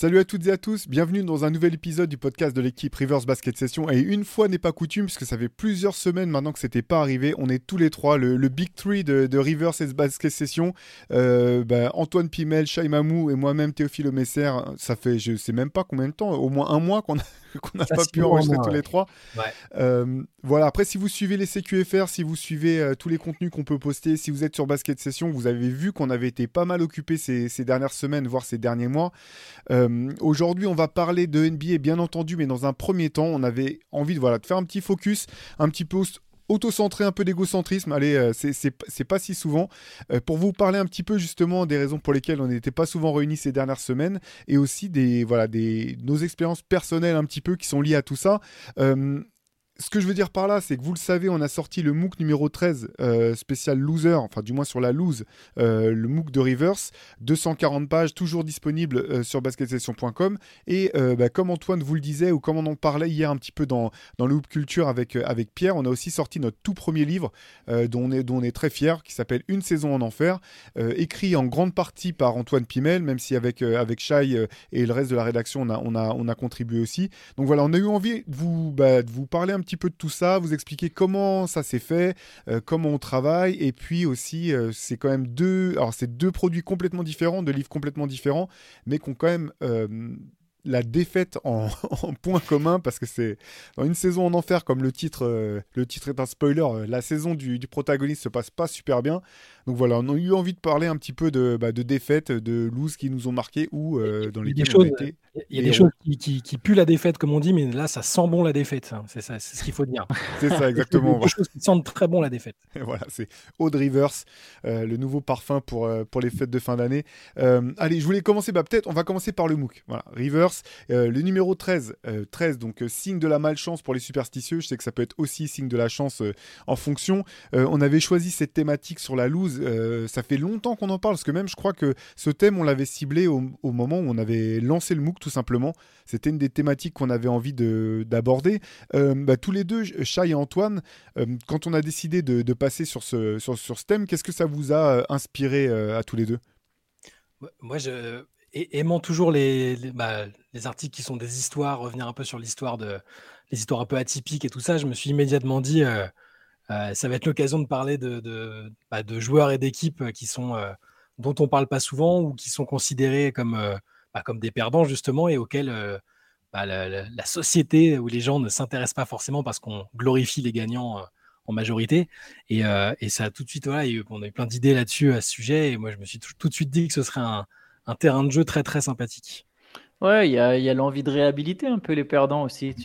Salut à toutes et à tous, bienvenue dans un nouvel épisode du podcast de l'équipe Rivers Basket Session. Et une fois n'est pas coutume, puisque ça fait plusieurs semaines maintenant que c'était pas arrivé, on est tous les trois, le, Big Three de, de Rivers Basket Session. Euh, bah, Antoine Pimel, Shai Mamou et moi-même Théophile Messer. Ça fait je sais même pas combien de temps, au moins un mois qu'on a qu'on n'a pas pu enregistrer tous les trois. Ouais. Euh, voilà, après, si vous suivez les CQFR, si vous suivez euh, tous les contenus qu'on peut poster, si vous êtes sur Basket Session, vous avez vu qu'on avait été pas mal occupé ces, ces dernières semaines, voire ces derniers mois. Euh, Aujourd'hui, on va parler de NBA, bien entendu, mais dans un premier temps, on avait envie de, voilà, de faire un petit focus, un petit peu auto-centré, un peu d'égocentrisme. Allez, euh, c'est- pas si souvent. Euh, pour vous parler un petit peu justement des raisons pour lesquelles on n'était pas souvent réunis ces dernières semaines et aussi des, voilà, des, nos expériences personnelles un petit peu qui sont liées à tout ça. Euh, ce que je veux dire par là, c'est que vous le savez, on a sorti le MOOC numéro 13, euh, spécial loser, enfin du moins sur la loose, euh, le MOOC de Rivers, 240 pages, toujours disponible euh, sur basketsession.com. Et euh, bah, comme Antoine vous le disait, ou comme on en parlait hier un petit peu dans, dans le Hoop Culture avec, euh, avec Pierre, on a aussi sorti notre tout premier livre, dont, on est, dont on est très fier, qui s'appelle Une saison en enfer, écrit en grande partie par Antoine Pimel, même si avec, avec Shai et le reste de la rédaction, on a, on a, on a contribué aussi. Donc voilà, on a eu envie de vous, bah, de vous parler un petit peu de tout ça, vous expliquer comment ça s'est fait, euh, comment on travaille, et puis aussi, euh, c'est quand même deux, alors c'est deux produits complètement différents, deux livres complètement différents, mais qui ont quand même euh, la défaite en, en point commun, parce que c'est dans une saison en enfer, comme le titre, euh, le titre est un spoiler, la saison du, du protagoniste se passe pas super bien. Donc voilà, on a eu envie de parler un petit peu de, bah, de défaites, de lose qui nous ont marqués ou euh, dans Il y a des lesquelles on a choses, été. Il y a des choses qui, qui, qui puent la défaite, comme on dit, mais là, ça sent bon la défaite. hein. C'est ça, c'est ce qu'il faut dire. C'est ça, exactement. Il y a des choses qui sentent très bon la défaite. voilà, c'est Oud Rivers, euh, le nouveau parfum pour, euh, pour les fêtes de fin d'année. Allez, je voulais commencer, bah, peut-être, on va commencer par le MOOC. Voilà, Rivers, le numéro 13, euh, 13 donc signe de la malchance pour les superstitieux. Je sais que ça peut être aussi signe de la chance en fonction. On avait choisi cette thématique sur la loose. Euh, ça fait longtemps qu'on en parle, parce que même je crois que ce thème, on l'avait ciblé au, moment où on avait lancé le MOOC, tout simplement. C'était une des thématiques qu'on avait envie de- d'aborder. Euh, bah, tous les deux, Chai et Antoine, euh, quand on a décidé de, passer sur ce, thème, qu'est-ce que ça vous a inspiré à tous les deux? Moi, je, aimant toujours bah, les articles qui sont des histoires, revenir un peu sur l'histoire de les histoires un peu atypiques et tout ça, je me suis immédiatement dit, euh, ça va être l'occasion de parler de, de, bah, joueurs et d'équipes euh, qui sont euh, dont on parle pas souvent ou qui sont considérés comme bah, des perdants justement et auxquels bah, la, société où les gens ne s'intéressent pas forcément parce qu'on glorifie les gagnants en majorité. Et, et ça tout de suite, on a eu plein d'idées là-dessus à ce sujet. Et moi, je me suis tout, de suite dit que ce serait un, terrain de jeu très très sympathique. Ouais, il y a, l'envie de réhabiliter un peu les perdants aussi.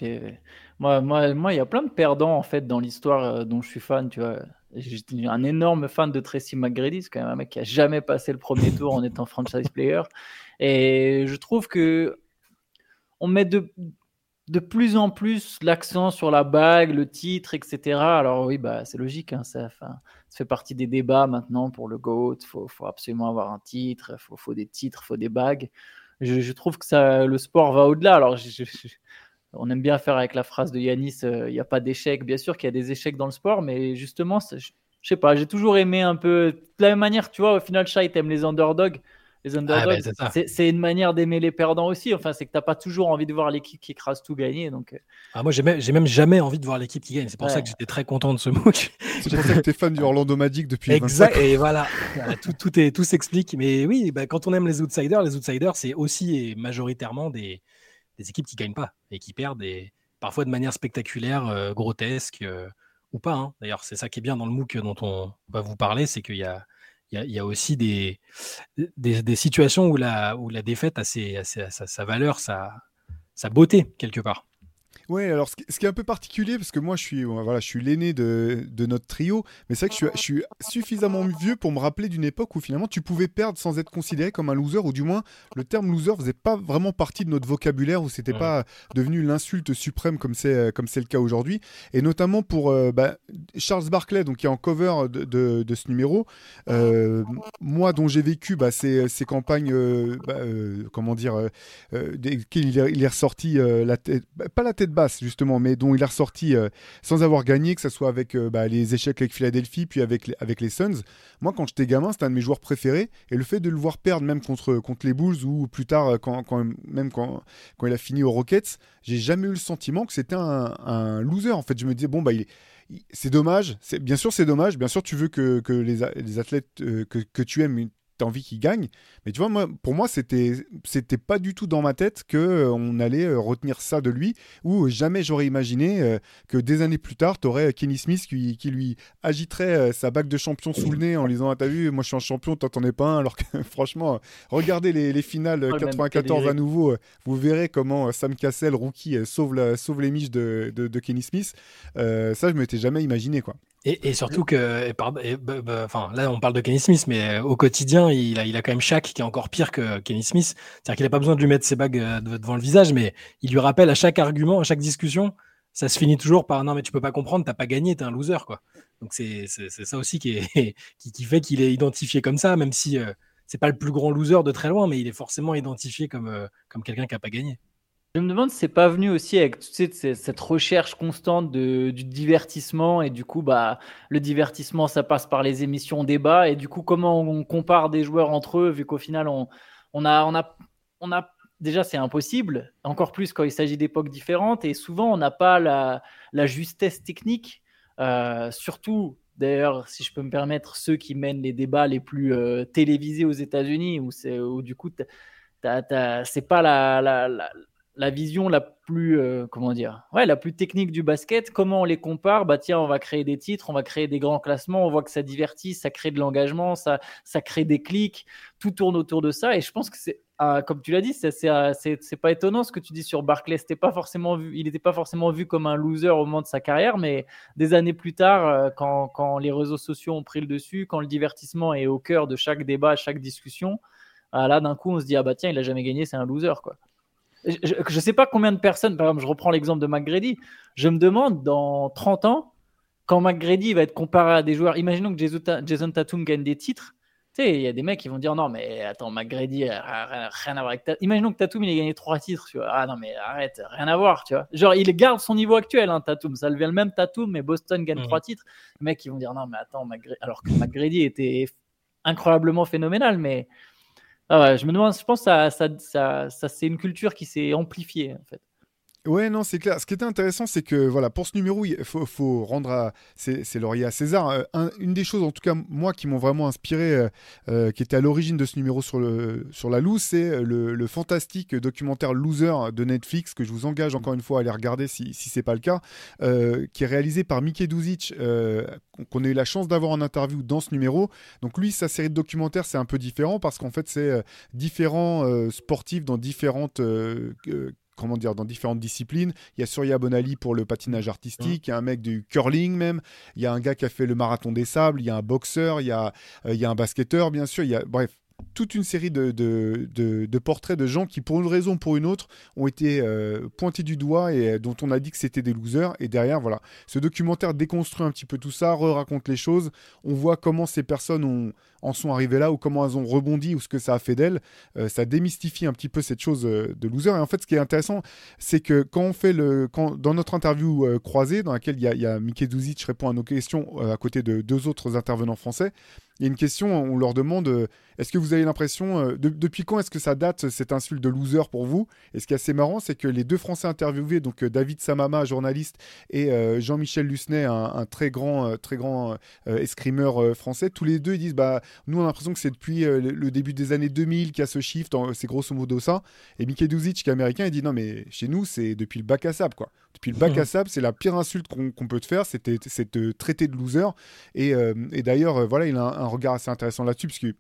Moi, moi, moi, il y a plein de perdants en fait dans l'histoire euh, dont je suis fan. Tu vois, j'étais un énorme fan de Tracy McGrady, c'est quand même un mec qui a jamais passé le premier tour en étant franchise player. Et je trouve que on met de, de plus en plus l'accent sur la bague, le titre, etc. Alors oui, bah c'est logique, hein, ça, ça fait partie des débats maintenant pour le GOAT. Il faut, absolument avoir un titre, il faut, des titres, il faut des bagues je, trouve que le sport va au-delà. Alors, je- on aime bien faire avec la phrase de Yanis, euh, il n'y a pas d'échec. Bien sûr qu'il y a des échecs dans le sport, mais justement, je, je sais pas, j'ai toujours aimé un peu. De la même manière, tu vois, au final, Shai t'aimes les underdogs. Les underdogs, ben, c'est une manière d'aimer les perdants aussi. Enfin, c'est que t'as pas toujours envie de voir l'équipe qui écrase tout gagner. Donc, euh, Ah, moi, j'ai même, même jamais envie de voir l'équipe qui gagne. C'est pour ça que j'étais très content de ce MOOC. C'est pour ça que tu es fan du Orlando Magic depuis 25 Exact. Et voilà, Voilà, tout, tout, est, tout s'explique. Mais oui, bah, quand on aime les outsiders, les outsiders, c'est aussi et majoritairement des, des équipes qui gagnent pas et qui perdent, et parfois de manière spectaculaire, euh, grotesque euh, ou pas. hein. D'ailleurs, c'est ça qui est bien dans le MOOC dont on va vous parler, c'est qu'il y a, aussi des, situations où la, défaite a, sa, valeur, sa beauté, quelque part. Ouais, alors ce qui, est un peu particulier, parce que moi je suis, voilà, je suis l'aîné de, de notre trio, mais c'est vrai que je suis, suffisamment vieux pour me rappeler d'une époque où finalement tu pouvais perdre sans être considéré comme un loser, ou du moins le terme loser faisait pas vraiment partie de notre vocabulaire, où c'était Ouais. pas devenu l'insulte suprême comme c'est comme c'est le cas aujourd'hui, et notamment pour euh, bah, Charles Barclay, donc qui est en cover de, ce numéro. Euh, moi, dont j'ai vécu bah, ces, campagnes, euh, bah, euh, comment dire, euh, euh, des- il est, il ressorti euh, la tête, pas la tête basse justement, mais dont il est ressorti euh, sans avoir gagné, que ce soit avec euh, bah, les échecs avec Philadelphie, puis avec les, avec les Suns. Moi, quand j'étais gamin, c'était un de mes joueurs préférés, et le fait de le voir perdre même contre, contre les Bulls ou plus tard, euh, quand, quand- même quand, quand il a fini aux Rockets, j'ai jamais eu le sentiment que c'était un, loser. En fait, je me disais bon bah il est il- c'est dommage, bien sûr c'est dommage, bien sûr tu veux que, les, a- les athlètes euh, que tu aimes, t'as envie qu'ils gagnent, mais tu vois moi pour moi c'était c'était pas du tout dans ma tête que euh, on allait euh, retenir ça de lui ou jamais j'aurais imaginé euh, que des années plus tard t'aurais Kenny Smith qui, qui lui agiterait euh, sa bague de champion sous le nez en lui disant ah, t'as vu moi je suis un champion t'en es pas un alors que franchement regardez les, les finales euh, Oh, le même 94 à nouveau euh, vous verrez comment euh, Sam Cassell rookie euh, sauve, la, sauve les miches de, de, de Kenny Smith. Euh, ça je m'étais jamais imaginé quoi Et, et surtout que, et pardon, et, bah, bah, enfin, là, on parle de Kenny Smith, mais euh, au quotidien, il a, il a quand même Shaq qui est encore pire que Kenny Smith. C'est-à-dire qu'il n'a pas besoin de lui mettre ses bagues euh, de- devant le visage, mais il lui rappelle à chaque argument, à chaque discussion, ça se finit toujours par non, mais tu peux pas comprendre, t'as pas gagné, t'es un loser, quoi. Donc c'est ça aussi qui, est, qui, qui fait qu'il est identifié comme ça, même si euh, c'est pas le plus grand loser de très loin, mais il est forcément identifié comme, euh, comme quelqu'un qui a pas gagné. Je me demande si c'est pas venu aussi avec cette recherche constante du divertissement et du coup bah le divertissement ça passe par les émissions débat et du coup comment on compare des joueurs entre eux vu qu'au final on, a déjà c'est impossible encore plus quand il s'agit d'époques différentes et souvent on n'a pas la, justesse technique. Euh, surtout d'ailleurs si je peux me permettre ceux qui mènent les débats les plus euh, télévisés aux États-Unis où du coup c'est pas la, la vision la plus euh, comment dire ouais la plus technique du basket comment on les compare? Bah tiens on va créer des titres on va créer des grands classements on voit que ça divertit ça crée de l'engagement ça ça crée des clics tout tourne autour de ça. Et je pense que c'est comme tu l'as dit c'est c'est pas étonnant ce que tu dis sur Barclay c'était pas forcément vu il n'était pas forcément vu comme un loser au moment de sa carrière mais des années plus tard euh, quand, quand les réseaux sociaux ont pris le dessus quand le divertissement est au cœur de chaque débat chaque discussion ah, là d'un coup on se dit ah bah tiens il a jamais gagné c'est un loser quoi je ne sais pas combien de personnes, par exemple, je reprends l'exemple de McGrady, je me demande dans 30 ans, quand McGrady va être comparé à des joueurs, imaginons que Jason Ta- Jason Tatum gagne des titres, tu sais, il y a des mecs qui vont dire non, mais attends, McGrady, euh, rien rien à voir avec Tatum. Imaginons que Tatum, il ait gagné trois titres, tu vois. Ah non, mais arrête, rien à voir, tu vois. Genre, il garde son niveau actuel, hein, Tatum. Ça devient le même Tatum, mais Boston gagne Mhm. trois titres. Les mecs, ils vont dire non, mais attends, McGrady, alors que McGrady était incroyablement phénoménal, mais ah ouais, je me demande, je pense que ça, ça, ça, ça, c'est une culture qui s'est amplifiée, en fait. Ouais, non, c'est clair. Ce qui était intéressant, c'est que voilà, pour ce numéro, il faut, rendre à, c'est laurier à César. Euh, un- une des choses, en tout cas moi, qui m'ont vraiment inspiré, euh, euh, qui était à l'origine de ce numéro sur le sur la loose, c'est le, fantastique documentaire Loser de Netflix que je vous engage encore une fois à aller regarder si si c'est pas le cas, qui est réalisé par Mickey Duzic, qu'on- a eu la chance d'avoir en interview dans ce numéro. Donc lui, sa série de documentaires, c'est un peu différent parce qu'en fait, c'est différents sportifs dans différentes comment dire, dans différentes disciplines. Il y a Surya Bonali pour le patinage artistique, il y a un mec du curling même, il y a un gars qui a fait le marathon des sables, il y a un boxeur, il y a, euh, il y a un basketteur, bien sûr, il y a, bref, toute une série de, de, portraits de gens qui, pour une raison ou pour une autre, ont été euh, pointés du doigt et euh, dont on a dit que c'était des losers. Et derrière, voilà, ce documentaire déconstruit un petit peu tout ça, re-raconte les choses. On voit comment ces personnes en sont arrivées là ou comment elles ont rebondi ou ce que ça a fait d'elles. Euh, ça démystifie un petit peu cette chose de loser. Et en fait, ce qui est intéressant, c'est que quand on fait le, dans notre interview croisée, dans laquelle il y a, a Mickey Duzic répond à nos questions à côté de deux autres intervenants français, il y a une question, on leur demande euh, est-ce que vous avez l'impression, euh, de- depuis quand est-ce que ça date cette insulte de loser pour vous? Et ce qui est assez marrant, c'est que les deux Français interviewés, donc euh, David Samama, journaliste, et Jean-Michel Lucenay, un, très grand, très grand escrimeur français, tous les deux disent bah nous on a l'impression que c'est depuis le, début des années 2000 qu'il y a ce shift, c'est grosso modo ça. Et Mickey Duzic, qui est américain, il dit non mais chez nous c'est depuis le bac à sable quoi. Depuis le bac à sable, c'est la pire insulte qu'on peut te faire, c'est te traiter de loser. Et, euh, et d'ailleurs, euh, voilà, il a un, un regard assez intéressant là-dessus, parce que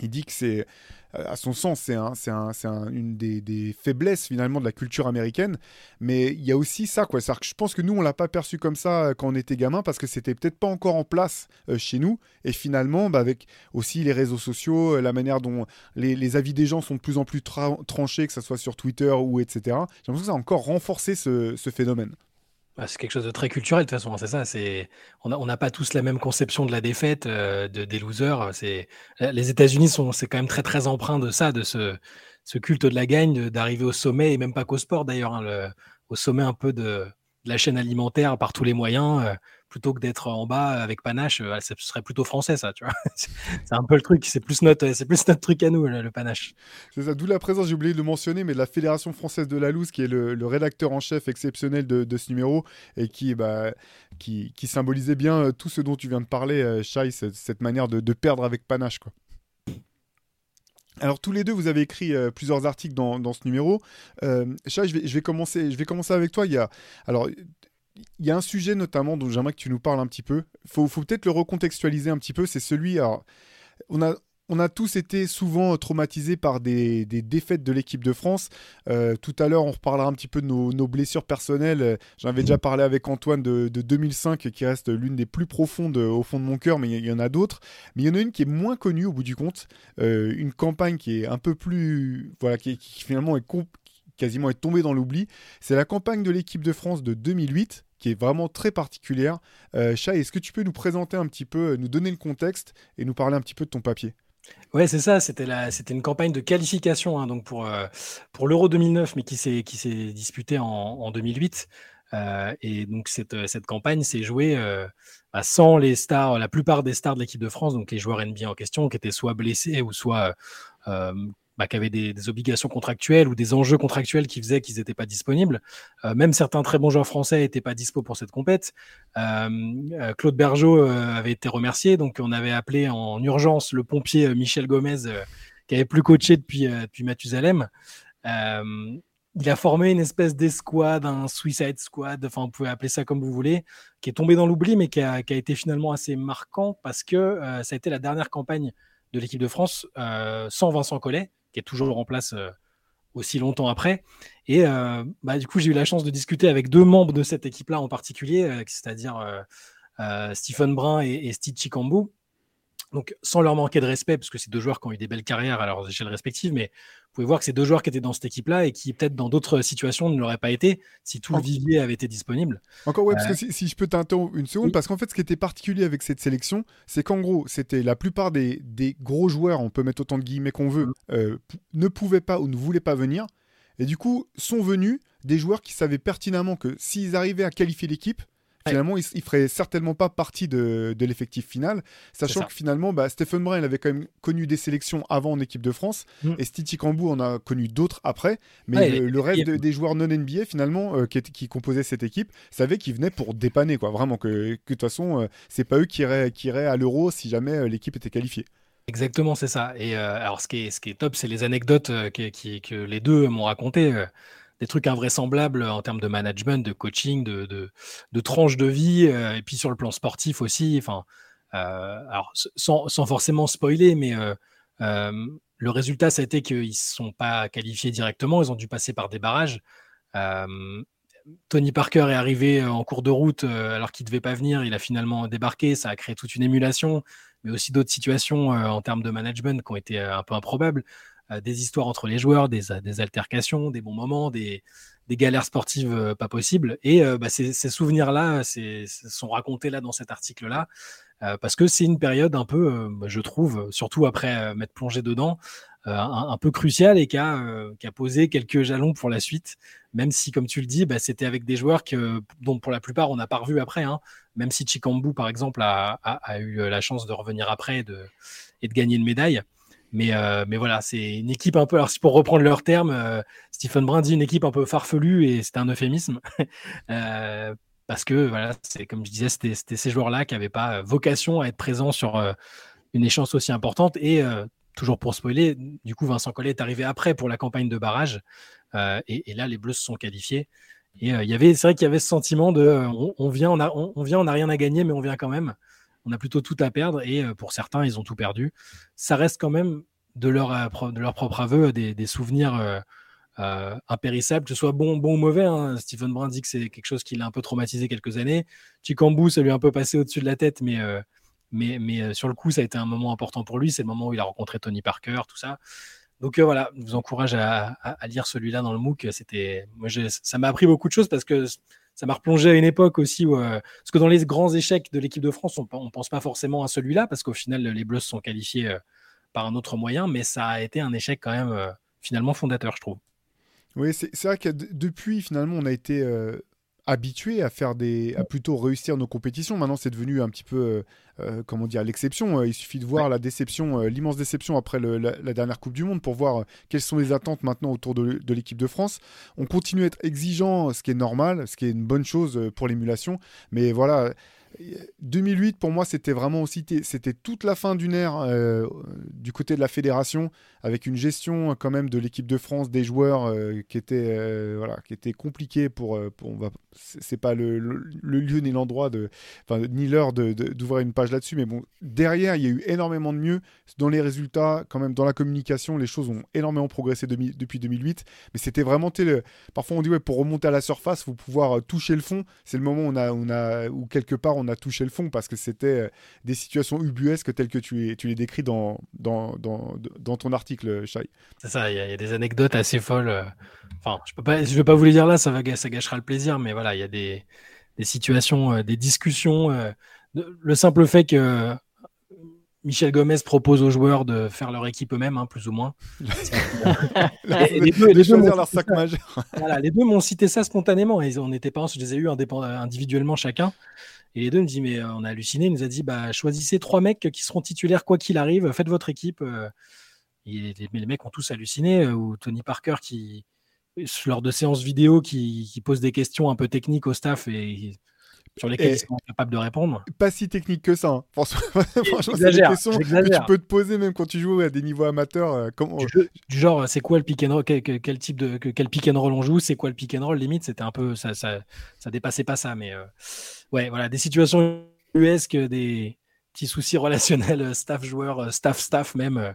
il dit que c'est à son sens, c'est un, un, un- une des, des faiblesses finalement de la culture américaine. Mais il y a aussi ça, quoi. Que je pense que nous, on l'a pas perçu comme ça euh, quand on était gamin parce que c'était peut-être pas encore en place euh, chez nous. Et finalement, bah, avec aussi les réseaux sociaux, euh, la manière dont les, les avis des gens sont de plus en plus tra- tranchés, que ce soit sur Twitter ou etc. J'ai l'impression que ça a encore renforcé ce, ce phénomène. Bah, c'est quelque chose de très culturel de toute façon, hein, c'est ça. On n'a pas tous la même conception de la défaite, euh, de, des losers. C'est les États-Unis sont c'est quand même très très de ça, de ce, culte de la gagne, d'arriver au sommet et même pas qu'au sport d'ailleurs, hein, au sommet un peu de, de la chaîne alimentaire par tous les moyens, euh, plutôt que d'être en bas avec panache. euh, ce serait plutôt français ça, tu vois. C'est un peu le truc. C'est plus notre c'est plus notre truc à nous le, panache. C'est ça, d'où la présence, j'ai oublié de le mentionner, mais de la Fédération française de la loose, qui est le, rédacteur en chef exceptionnel de, ce numéro, et qui, bah, qui, symbolisait bien euh, tout ce dont tu viens de parler, euh, Shai, cette, manière de, perdre avec panache. Quoi. Alors tous les deux, vous avez écrit euh, plusieurs articles dans, dans ce numéro. Euh, Shai, je vais, je, vais commencer, je vais commencer avec toi. Il y a, alors, il y a un sujet notamment dont j'aimerais que tu nous parles un petit peu. Il faut, faut peut-être le recontextualiser un petit peu. C'est celui... Alors, on a, on a tous été souvent traumatisés par des, des défaites de l'équipe de France. Euh, tout à l'heure, on reparlera un petit peu de nos, nos blessures personnelles. Euh, J'en avais déjà parlé avec Antoine de, de 2005, qui reste l'une des plus profondes euh, au fond de mon cœur, mais il y, en a d'autres. Mais il y en a une qui est moins connue au bout du compte. Euh, une campagne qui est un peu plus. Voilà, qui, qui finalement est quasiment est tombée dans l'oubli. C'est la campagne de l'équipe de France de 2008 qui est vraiment très particulière. Euh, est-ce que tu peux nous présenter un petit peu, euh, nous donner le contexte et nous parler un petit peu de ton papier? Ouais, c'est ça. C'était la, c'était une campagne de qualification, hein, donc pour euh, l'Euro 2009, mais qui s'est qui s'est disputée en, en 2008. Euh, et donc cette campagne s'est jouée bah, sans les stars, la plupart des stars de l'équipe de France, donc les joueurs NBA en question, qui étaient soit blessés ou soit bah, qui avaient des, obligations contractuelles ou des enjeux contractuels qui faisaient qu'ils n'étaient pas disponibles. Euh, même certains très bons joueurs français n'étaient pas dispo pour cette compète. Euh, Claude Bergeau euh, avait été remercié, donc on avait appelé en urgence le pompier euh, Michel Gomez, qui avait plus coaché depuis, euh, depuis Mathusalem. il a formé une espèce d'escouade, un Suicide Squad, enfin vous pouvez appeler ça comme vous voulez, qui est tombé dans l'oubli, mais qui a, été finalement assez marquant parce que euh, ça a été la dernière campagne de l'équipe de France euh, sans Vincent Collet, qui est toujours en place euh, aussi longtemps après. Et euh, bah, du coup, j'ai eu la chance de discuter avec deux membres de cette équipe-là en particulier, euh, c'est-à-dire Stephen Brun et, et Steve Chikambu. Donc, sans leur manquer de respect, parce que c'est deux joueurs qui ont eu des belles carrières à leurs échelles respectives, mais pouvez voir que c'est deux joueurs qui étaient dans cette équipe-là et qui, peut-être dans d'autres situations, ne l'auraient pas été si tout le vivier avait été disponible. Encore, ouais, parce que si, si je peux t'interrompre une seconde, oui. parce qu'en fait, ce qui était particulier avec cette sélection, c'est qu'en gros, c'était la plupart des, des, gros joueurs, on peut mettre autant de guillemets qu'on veut, euh, ne pouvaient pas ou ne voulaient pas venir. Et du coup, sont venus des joueurs qui savaient pertinemment que s'ils arrivaient à qualifier l'équipe, finalement, il, il ferait certainement pas partie de, de l'effectif final, sachant que finalement, bah, Stephen Brun, il avait quand même connu des sélections avant en équipe de France, mm. et Stiti Kambou en a connu d'autres après, mais ouais, le, et... de, des joueurs non NBA, finalement, euh, qui, qui, composaient cette équipe, savaient qu'ils venaient pour dépanner, quoi, vraiment, que de toute façon, euh, c'est pas eux qui iraient, qui iraient à l'euro si jamais euh, l'équipe était qualifiée. Exactement, c'est ça. Et euh, alors, ce qui est, ce qui est top, c'est les anecdotes euh, qui, qui, que les deux m'ont racontées des trucs invraisemblables en termes de management, de coaching, de, tranches de vie, euh, et puis sur le plan sportif aussi. Enfin, euh, alors sans, forcément spoiler, mais euh, le résultat, ça a été qu'ils ne sont pas qualifiés directement, ils ont dû passer par des barrages. Tony Parker est arrivé en cours de route alors qu'il ne devait pas venir, il a finalement débarqué, ça a créé toute une émulation, mais aussi d'autres situations en termes de management qui ont été un peu improbables des histoires entre les joueurs, des, des, altercations, des bons moments, des, galères sportives euh, pas possibles. Et euh, bah, ces, souvenirs-là sont racontés là dans cet article-là, euh, parce que c'est une période un peu, je trouve, surtout après m'être plongé dedans, un, peu cruciale et qui a, posé quelques jalons pour la suite, même si, comme tu le dis, bah, c'était avec des joueurs que, dont pour la plupart on n'a pas revu après, hein, même si Chikambu, par exemple, a, eu la chance de revenir après et de gagner une médaille. Mais, euh, mais voilà, c'est une équipe un peu. Alors, pour reprendre leurs termes, euh, Stephen Brun dit une équipe un peu farfelue et c'est un euphémisme. euh, parce que, voilà, c'est comme je disais, c'était ces joueurs-là qui n'avaient pas vocation à être présents sur une échéance aussi importante. Et toujours pour spoiler, du coup, Vincent Collet est arrivé après pour la campagne de barrage. Et, là, les Bleus se sont qualifiés. Et il y avait, c'est vrai qu'il y avait ce sentiment de on, vient, on n'a on, on vient, on a rien à gagner, mais on vient quand même on a plutôt tout à perdre et pour certains, ils ont tout perdu. Ça reste quand même de leur, de leur propre aveu, des, des souvenirs impérissables, que ce soit bon, bon ou mauvais. Hein. Stephen Brun dit que c'est quelque chose qui l'a un peu traumatisé quelques années. Chicambou, ça lui a un peu passé au-dessus de la tête, mais, mais, mais sur le coup, ça a été un moment important pour lui. C'est le moment où il a rencontré Tony Parker, tout ça. Donc voilà, je vous encourage à, à, lire celui-là dans le MOOC. C'était, ça m'a appris beaucoup de choses parce que ça m'a replongé à une époque aussi où, euh, parce que dans les grands échecs de l'équipe de France, on ne pense pas forcément à celui-là parce qu'au final, les Bleus sont qualifiés euh, par un autre moyen, mais ça a été un échec quand même euh, finalement fondateur, je trouve. Oui, c'est vrai que depuis, finalement, on a été habitué à faire des, à plutôt réussir nos compétitions. Maintenant, c'est devenu un petit peu, euh, euh, comment dire, l'exception. Euh, il suffit de voir la déception, l'immense déception après la, dernière Coupe du Monde pour voir quelles sont les attentes maintenant autour de, de l'équipe de France. On continue à être exigeant, ce qui est normal, ce qui est une bonne chose pour l'émulation. Mais voilà, 2008, pour moi, c'était vraiment aussi c'était toute la fin d'une ère euh, du côté de la fédération, avec une gestion quand même de l'équipe de France, des joueurs euh, qui était euh, voilà, qui était compliqué pour, pour c'est pas le, lieu ni l'endroit de, ni l'heure d'ouvrir une page là-dessus, mais bon, derrière, il y a eu énormément de mieux. Dans les résultats, quand même dans la communication, les choses ont énormément progressé depuis 2008, mais c'était vraiment, parfois on dit ouais, pour remonter à la surface, faut pouvoir toucher le fond, c'est le moment où on a, on a, où quelque part on on a touché le fond parce que c'était euh, des situations ubuesques telles que tu, tu les décris dans, dans, dans, ton article, Shai. C'est ça, il y, a des anecdotes assez folles. Euh, enfin, je ne vais pas vous les dire là, ça, va, ça gâchera le plaisir, mais voilà, il y a des, des situations, euh, des discussions. le simple fait que Michel Gomez propose aux joueurs de faire leur équipe eux-mêmes, hein, plus ou moins. les, deux, les, deux leur sac voilà, les deux m'ont cité ça spontanément. Et on n'était pas, je les ai eu individuellement chacun. Et les deux me disent, mais euh, on a halluciné. Il nous a dit, bah, choisissez trois mecs qui seront titulaires quoi qu'il arrive. Faites votre équipe. Euh. Et les, mecs ont tous halluciné. Euh, ou Tony Parker qui, lors de séances vidéo, qui pose des questions un peu techniques au staff et sur lesquels ils sont capables de répondre. Pas si technique que ça. Hein. Franchement, c'est des questions que tu peux te poser même quand tu joues à des niveaux amateurs. Euh, du, genre, c'est quoi le pick and roll quel, type de quel pick and roll on joue C'est quoi le pick and roll Limite, c'était un peu ça, ça, ça, dépassait pas ça, mais euh, ouais, voilà, des situations USques, des petits soucis relationnels, euh, staff joueur, staff staff même.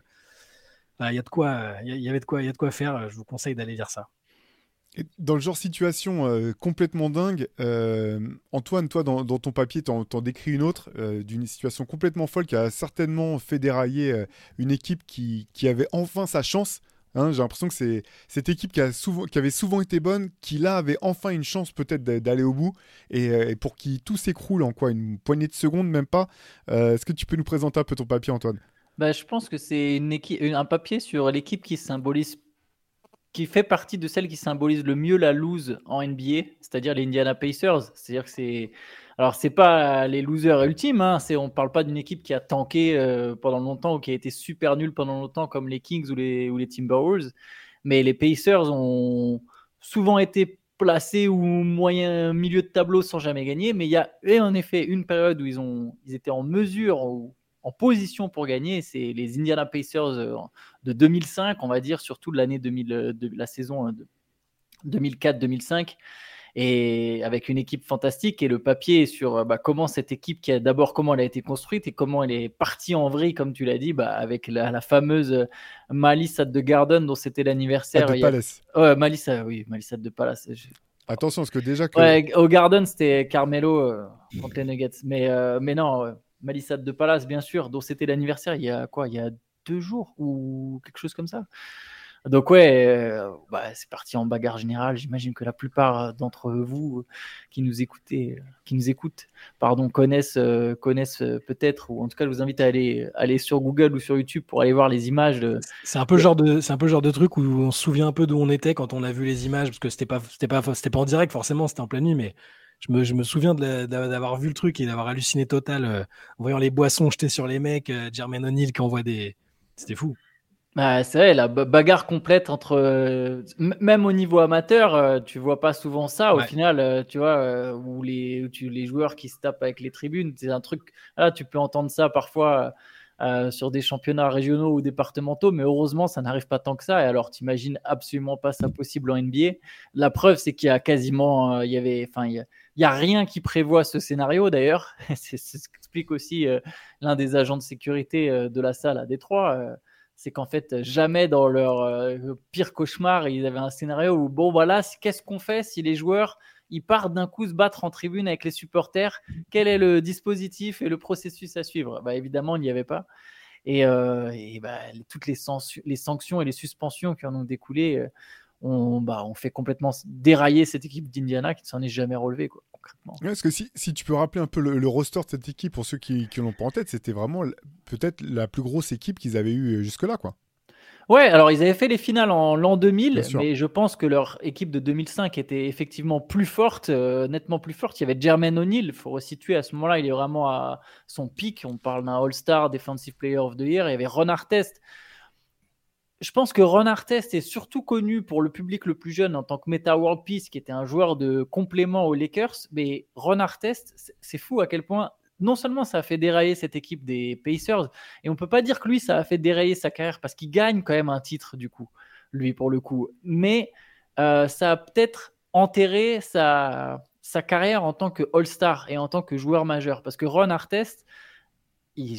Il y a de quoi, il y, avait de quoi, il y a de quoi faire. Je vous conseille d'aller lire ça. Dans le genre situation euh, complètement dingue, euh, Antoine, toi, dans, ton papier, t'en, en décris une autre, euh, d'une situation complètement folle qui a certainement fait dérailler une équipe qui, avait enfin sa chance. Hein. j'ai l'impression que c'est cette équipe qui, qui avait souvent été bonne, qui là avait enfin une chance peut-être d'aller au bout, et, pour qui tout s'écroule en quoi Une poignée de secondes, même pas. Est-ce que tu peux nous présenter un peu ton papier, Antoine? Bah, Je pense que c'est un papier sur l'équipe qui symbolise qui fait partie de celles qui symbolisent le mieux la lose en NBA, c'est-à-dire les Indiana Pacers. C'est-à-dire que c'est. Alors, c'est pas les losers ultimes, hein, c'est, on parle pas d'une équipe qui a tanké euh, pendant longtemps ou qui a été super nulle pendant longtemps comme les Kings ou les, ou Timberwolves, mais les Pacers ont souvent été placés ou moyen milieu de tableau sans jamais gagner, mais il y a en effet une période où ils, ont, ils étaient en mesure, en position pour gagner, c'est les Indiana Pacers euh, de 2005, on va dire, surtout de l'année 2000, euh, de la saison 2004-2005 euh, et avec une équipe fantastique et le papier sur bah, comment cette équipe qui a d'abord comment elle a été construite et comment elle est partie en vrille comme tu l'as dit bah, avec la, fameuse Malice de Garden dont c'était l'anniversaire de Palace. Malice oui Malice de Palace attention parce que déjà que... au Garden c'était Carmelo contre les Nuggets mais mais non Malissade de Palace, bien sûr, dont c'était l'anniversaire il y a quoi Il y a deux jours ou quelque chose comme ça. Donc ouais, euh, bah, c'est parti en bagarre générale. J'imagine que la plupart d'entre vous qui nous écoutez, qui nous écoutent, pardon, connaissent, euh, connaissent peut-être, ou en tout cas, je vous invite à aller, aller sur Google ou sur YouTube pour aller voir les images. De... C'est un peu le genre de, c'est un peu le genre de truc où on se souvient un peu d'où on était quand on a vu les images, parce que c'était pas, c'était pas, c'était pas en direct forcément, c'était en pleine nuit, mais je me, souviens d'avoir vu le truc et d'avoir halluciné total euh, en voyant les boissons jetées sur les mecs, euh, Jermaine O'Neill qui envoie des. C'était fou. Bah, c'est vrai, la bagarre complète entre. Euh, même au niveau amateur, tu vois pas souvent ça au final, tu vois, où les, tu, les joueurs qui se tapent avec les tribunes, c'est un truc. Là, tu peux entendre ça parfois. Sur des championnats régionaux ou départementaux, mais heureusement, ça n'arrive pas tant que ça. Et alors, tu n'imagines absolument pas ça possible en NBA. La preuve, c'est qu'il y a quasiment, il y avait, enfin, il y a, il a rien qui prévoit ce scénario d'ailleurs. c'est ce qu'explique aussi euh, l'un des agents de sécurité euh, de la salle à Détroit. Euh, c'est qu'en fait, jamais dans leur euh, pire cauchemar, ils avaient un scénario où, bon, voilà, qu'est-ce qu'on fait si les joueurs ils partent d'un coup se battre en tribune avec les supporters Quel est le dispositif et le processus à suivre? Bah, Évidemment, il n'y avait pas. Et, euh, bah, toutes les, sanctions et les suspensions qui en ont découlé euh, ont, bah, fait complètement dérailler cette équipe d'Indiana qui ne s'en est jamais relevée. Quoi, parce que si, si, tu peux rappeler un peu le, roster de cette équipe, pour ceux qui ne l'ont pas en tête, c'était vraiment peut-être la plus grosse équipe qu'ils avaient eue jusque-là. quoi. Ouais, alors ils avaient fait les finales en l'an 2000, mais je pense que leur équipe de 2005 était effectivement plus forte, euh, nettement plus forte. Il y avait Jermaine O'Neal, il faut resituer à ce moment-là, il est vraiment à son pic. On parle d'un All-Star Defensive Player of the Year. Il y avait Ron Artest, je pense que Ron Artest est surtout connu pour le public le plus jeune en tant que Meta World Peace, qui était un joueur de complément aux Lakers. Mais Ron Artest, c'est fou à quel point non seulement ça a fait dérailler cette équipe des Pacers, et on peut pas dire que lui ça a fait dérailler sa carrière parce qu'il gagne quand même un titre du coup, lui pour le coup. Mais euh, ça a peut-être enterré sa, sa carrière en tant que All-Star et en tant que joueur majeur. Parce que Ron Artest,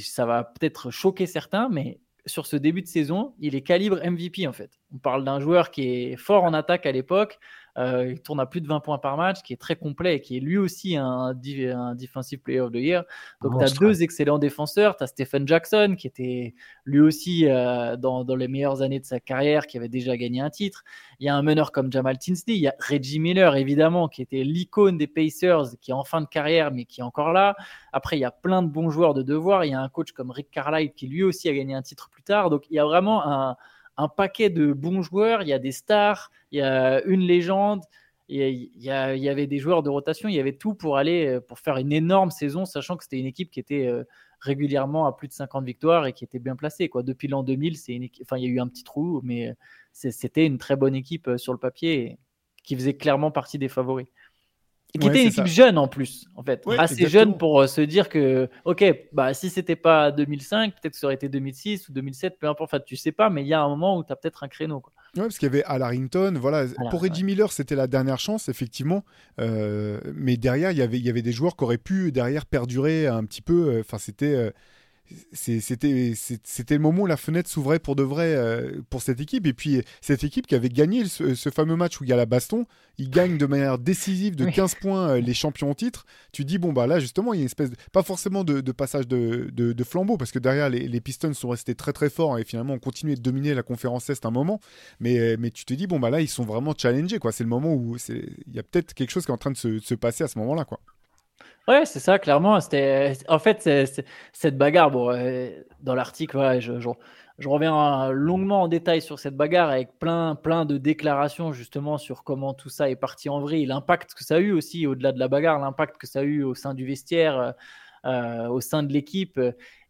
ça va peut-être choquer certains, mais sur ce début de saison, il est calibre MVP en fait. On parle d'un joueur qui est fort en attaque à l'époque, euh, il tourne à plus de 20 points par match, qui est très complet et qui est lui aussi un, un Defensive Player of the Year. Donc tu as deux excellents défenseurs. Tu as Stephen Jackson, qui était lui aussi euh, dans, dans, les meilleures années de sa carrière, qui avait déjà gagné un titre. Il y a un meneur comme Jamal Tinsley. Il y a Reggie Miller, évidemment, qui était l'icône des Pacers, qui est en fin de carrière, mais qui est encore là. Après, il y a plein de bons joueurs de devoir. Il y a un coach comme Rick Carlisle, qui lui aussi a gagné un titre plus tard. Donc il y a vraiment un un paquet de bons joueurs. Il y a des stars, il y a une légende, il y, avait des joueurs de rotation. Il y avait tout pour aller euh, pour faire une énorme saison, sachant que c'était une équipe qui était euh, régulièrement à plus de 50 victoires et qui était bien placée. Quoi. Depuis l'an 2000, c'est enfin, il y a eu un petit trou, mais c'était une très bonne équipe euh, sur le papier qui faisait clairement partie des favoris. Et qui était une équipe jeune en plus, en fait. assez jeune pour se dire que, ok, bah, si c'était pas 2005, peut-être que ça aurait été 2006 ou 2007, peu importe. Enfin, tu sais pas, mais il y a un moment où tu as peut-être un créneau. Quoi. Ouais, parce qu'il y avait Al Harrington. Voilà. pour Reggie Miller, c'était la dernière chance, effectivement. Euh, mais derrière, il y avait, il y avait des joueurs qui auraient pu derrière perdurer un petit peu. Enfin, c'était. Euh, c'était c'était le moment où la fenêtre s'ouvrait pour de vrai euh, pour cette équipe. Et puis cette équipe qui avait gagné ce, fameux match où il y a la baston il gagne de manière décisive de 15 points euh, les champions au titre. Tu dis bon bah là justement il y a une espèce de, pas forcément de, passage de, de, flambeau parce que derrière les, Pistons sont restés très très forts et finalement ont continué de dominer la conférence Est un moment. Mais, mais tu te dis bon bah là ils sont vraiment challengés quoi. C'est le moment où il y a peut-être quelque chose qui est en train de se, se passer à ce moment là quoi Ouais, c'est ça, clairement. C'était, en fait, cette bagarre, bon, euh, dans l'article, je, je, reviens longuement en détail sur cette bagarre avec plein, plein de déclarations justement sur comment tout ça est parti en vrille, l'impact que ça a eu aussi au-delà de la bagarre, l'impact que ça a eu au sein du vestiaire. Euh, euh, au sein de l'équipe.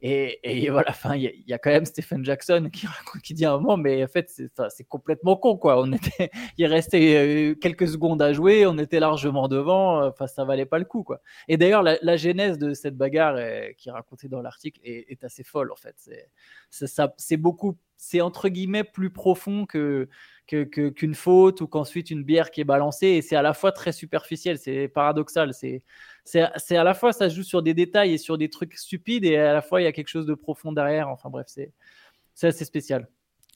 Et, voilà, il y, a quand même Stephen Jackson qui, dit à un moment, mais en fait, c'est complètement con, quoi. On était, il restait euh, quelques secondes à jouer, on était largement devant, enfin, ça valait pas le coup, quoi. Et d'ailleurs, la, genèse de cette bagarre euh, qui est racontée dans l'article est, assez folle, en fait. C'est beaucoup, c'est entre guillemets plus profond que qu'une faute ou qu'ensuite une bière qui est balancée. Et c'est à la fois très superficiel, c'est paradoxal. C'est à la fois ça joue sur des détails et sur des trucs stupides et à la fois il y a quelque chose de profond derrière. Enfin bref, c'est assez spécial.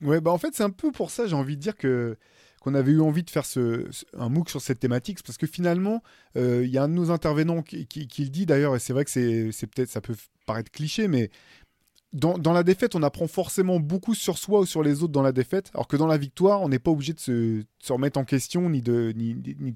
Ouais, bah en fait, c'est un peu pour ça, j'ai envie de dire que qu'on avait eu envie de faire ce, un MOOC sur cette thématique, parce que finalement, euh, il y a un de nos intervenants qui, qui le dit d'ailleurs, et c'est vrai que c'est peut-être, ça peut paraître cliché, mais dans, la défaite, on apprend forcément beaucoup sur soi ou sur les autres dans la défaite, alors que dans la victoire, on n'est pas obligé de se, remettre en question ni de,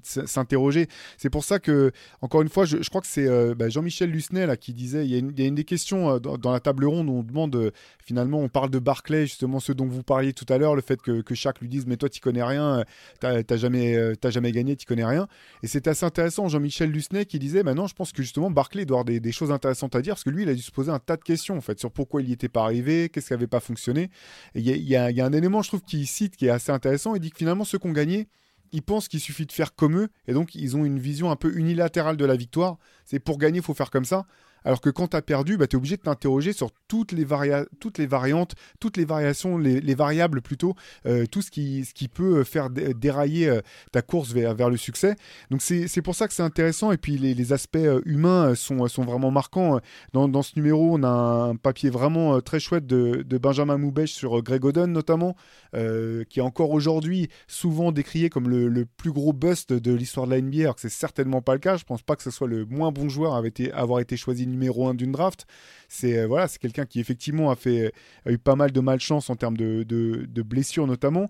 s'interroger. C'est pour ça que, encore une fois, je, crois que c'est euh, bah, Jean-Michel Lucenay là, qui disait il y, a une, des questions euh, dans, la table ronde où on demande, euh, finalement, on parle de Barclay, justement, ce dont vous parliez tout à l'heure, le fait que, que lui dise Mais toi, tu connais rien, t'as jamais, jamais gagné, tu connais rien. Et c'était assez intéressant, Jean-Michel Lucenay qui disait Maintenant, je pense que justement, Barclay doit avoir des, des, choses intéressantes à dire, parce que lui, il a dû se poser un tas de questions, en fait, sur pourquoi il n'y était pas arrivé, qu'est-ce qui n'avait pas fonctionné. Il y, a, un élément, je trouve, qu'il cite qui est assez intéressant. Il dit que finalement, ceux qui ont gagné, ils pensent qu'il suffit de faire comme eux, et donc ils ont une vision un peu unilatérale de la victoire. C'est pour gagner, il faut faire comme ça. Alors que quand tu as perdu, bah, tu es obligé de t'interroger sur toutes les, varia- toutes les variantes, toutes les variations, les, les variables plutôt, euh, tout ce qui, ce qui peut faire dé- dérailler euh, ta course vers, vers le succès. Donc c'est pour ça que c'est intéressant. Et puis les, les aspects euh, humains euh, sont, sont vraiment marquants. Dans, ce numéro, on a un papier vraiment euh, très chouette de, de Benjamin Moubèche sur euh, Greg Oden notamment, euh, qui est encore aujourd'hui souvent décrié comme le, le plus gros bust de l'histoire de la NBA, alors que c'est certainement pas le cas. Je pense pas que ce soit le moins bon joueur à avoir été choisi numéro 1 d'une draft. C'est euh, voilà, c'est quelqu'un qui effectivement a, fait, a eu pas mal de malchance en termes de, de- de blessures notamment.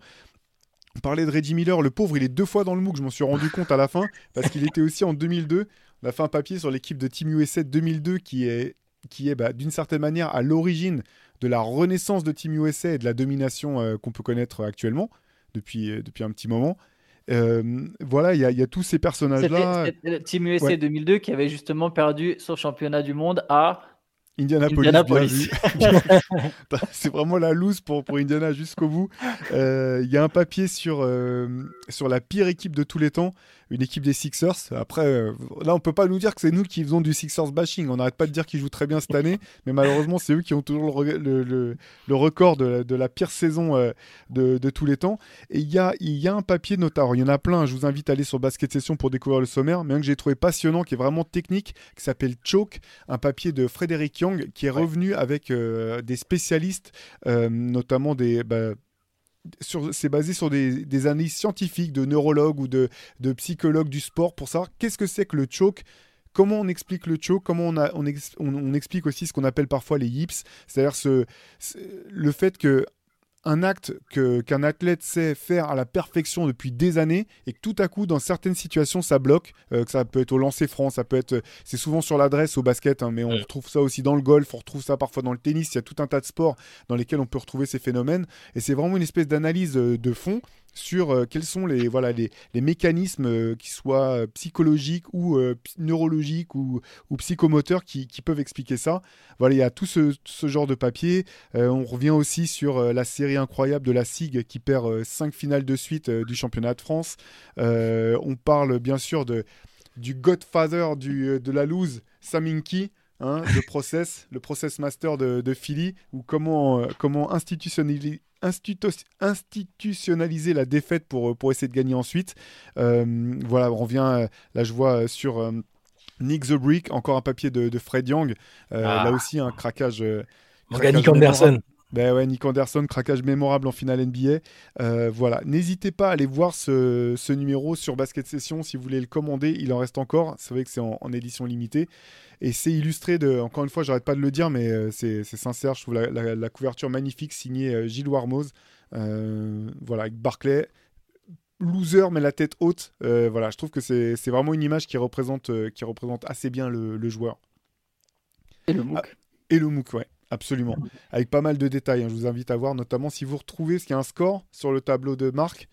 On parlait de Reggie Miller, le pauvre, il est deux fois dans le MOOC, je m'en suis rendu compte à la fin, parce qu'il était aussi en 2002. On a fait un papier sur l'équipe de Team USA 2002 qui est, qui est bah, d'une certaine manière à l'origine de la renaissance de Team USA et de la domination euh, qu'on peut connaître actuellement depuis, euh, depuis un petit moment. Euh, voilà, il y, a- il y a tous ces personnages-là. Team USA Ouais. 2002 qui avait justement perdu son championnat du monde à Indianapolis, Indianapolis. vu. c'est vraiment la loose pour, pour Indiana jusqu'au bout. Euh, Il y a un papier sur, euh, sur la pire équipe de tous les temps, une équipe des Sixers. Après, euh, là, on peut pas nous dire que c'est nous qui faisons du Sixers bashing. On n'arrête pas de dire qu'ils jouent très bien cette année, mais malheureusement, c'est eux qui ont toujours le, re- le- le- le record de, la- de la pire saison euh, de, de tous les temps. Et il y a, y a un papier notamment, il y en a plein, je vous invite à aller sur Basket Session pour découvrir le sommaire, mais un que j'ai trouvé passionnant, qui est vraiment technique, qui s'appelle Choke, un papier de Frédéric Young, qui est revenu avec euh, des spécialistes, notamment des... bah, c'est basé sur des, analyses scientifiques de neurologues ou de, psychologues du sport pour savoir qu'est-ce que c'est que le choke, comment on explique le choke, comment on, explique aussi ce qu'on appelle parfois les yips, c'est-à-dire ce, ce- le fait que un acte que- qu'un athlète sait faire à la perfection depuis des années et que tout à coup dans certaines situations ça bloque, euh, que ça peut être au lancer franc, ça peut être, c'est souvent sur l'adresse au basket, hein, mais on retrouve ça aussi dans le golf, on retrouve ça parfois dans le tennis, il y a tout un tas de sports dans lesquels on peut retrouver ces phénomènes. Et c'est vraiment une espèce d'analyse euh, de fond sur euh, quels sont les, voilà, les, les mécanismes euh, qui soient euh, psychologiques ou neurologiques ou, ou psychomoteurs qui, qui peuvent expliquer ça. Voilà, il y a tout ce, ce genre de papier. On revient aussi sur la série incroyable de la SIG qui perd 5 finales de suite du championnat de France. On parle bien sûr de, du godfather du, de la loose, Saminki. Hein, le process, le process master de, de Philly, ou comment, euh, comment institutionnaliser, institu- institutionnaliser la défaite pour, pour essayer de gagner ensuite. Euh, voilà, on revient, euh, là je vois euh, sur euh, Nick the Brick, encore un papier de, de Fred Young, Euh, Ah. là aussi un craquage. euh, Nick Anderson. Ben ouais, Nick Anderson, craquage mémorable en finale NBA. Euh, voilà, n'hésitez pas à aller voir ce, ce numéro sur Basket Session si vous voulez le commander. Il en reste encore. C'est vrai que c'est en, en édition limitée. Et c'est illustré de, encore une fois, j'arrête pas de le dire, mais euh, c'est sincère. Je trouve la, la- la couverture magnifique signée euh, Gilles Warmoz. Euh, voilà, avec Barclay. Loser, mais la tête haute. Euh, voilà, je trouve que c'est c'est vraiment une image qui représente, qui représente assez bien le, le joueur. et le MOOC. Et le MOOC, ouais, absolument. Avec pas mal de détails. hein, je vous invite à voir, notamment si vous retrouvez ce qu'il y a un score sur le tableau de marque.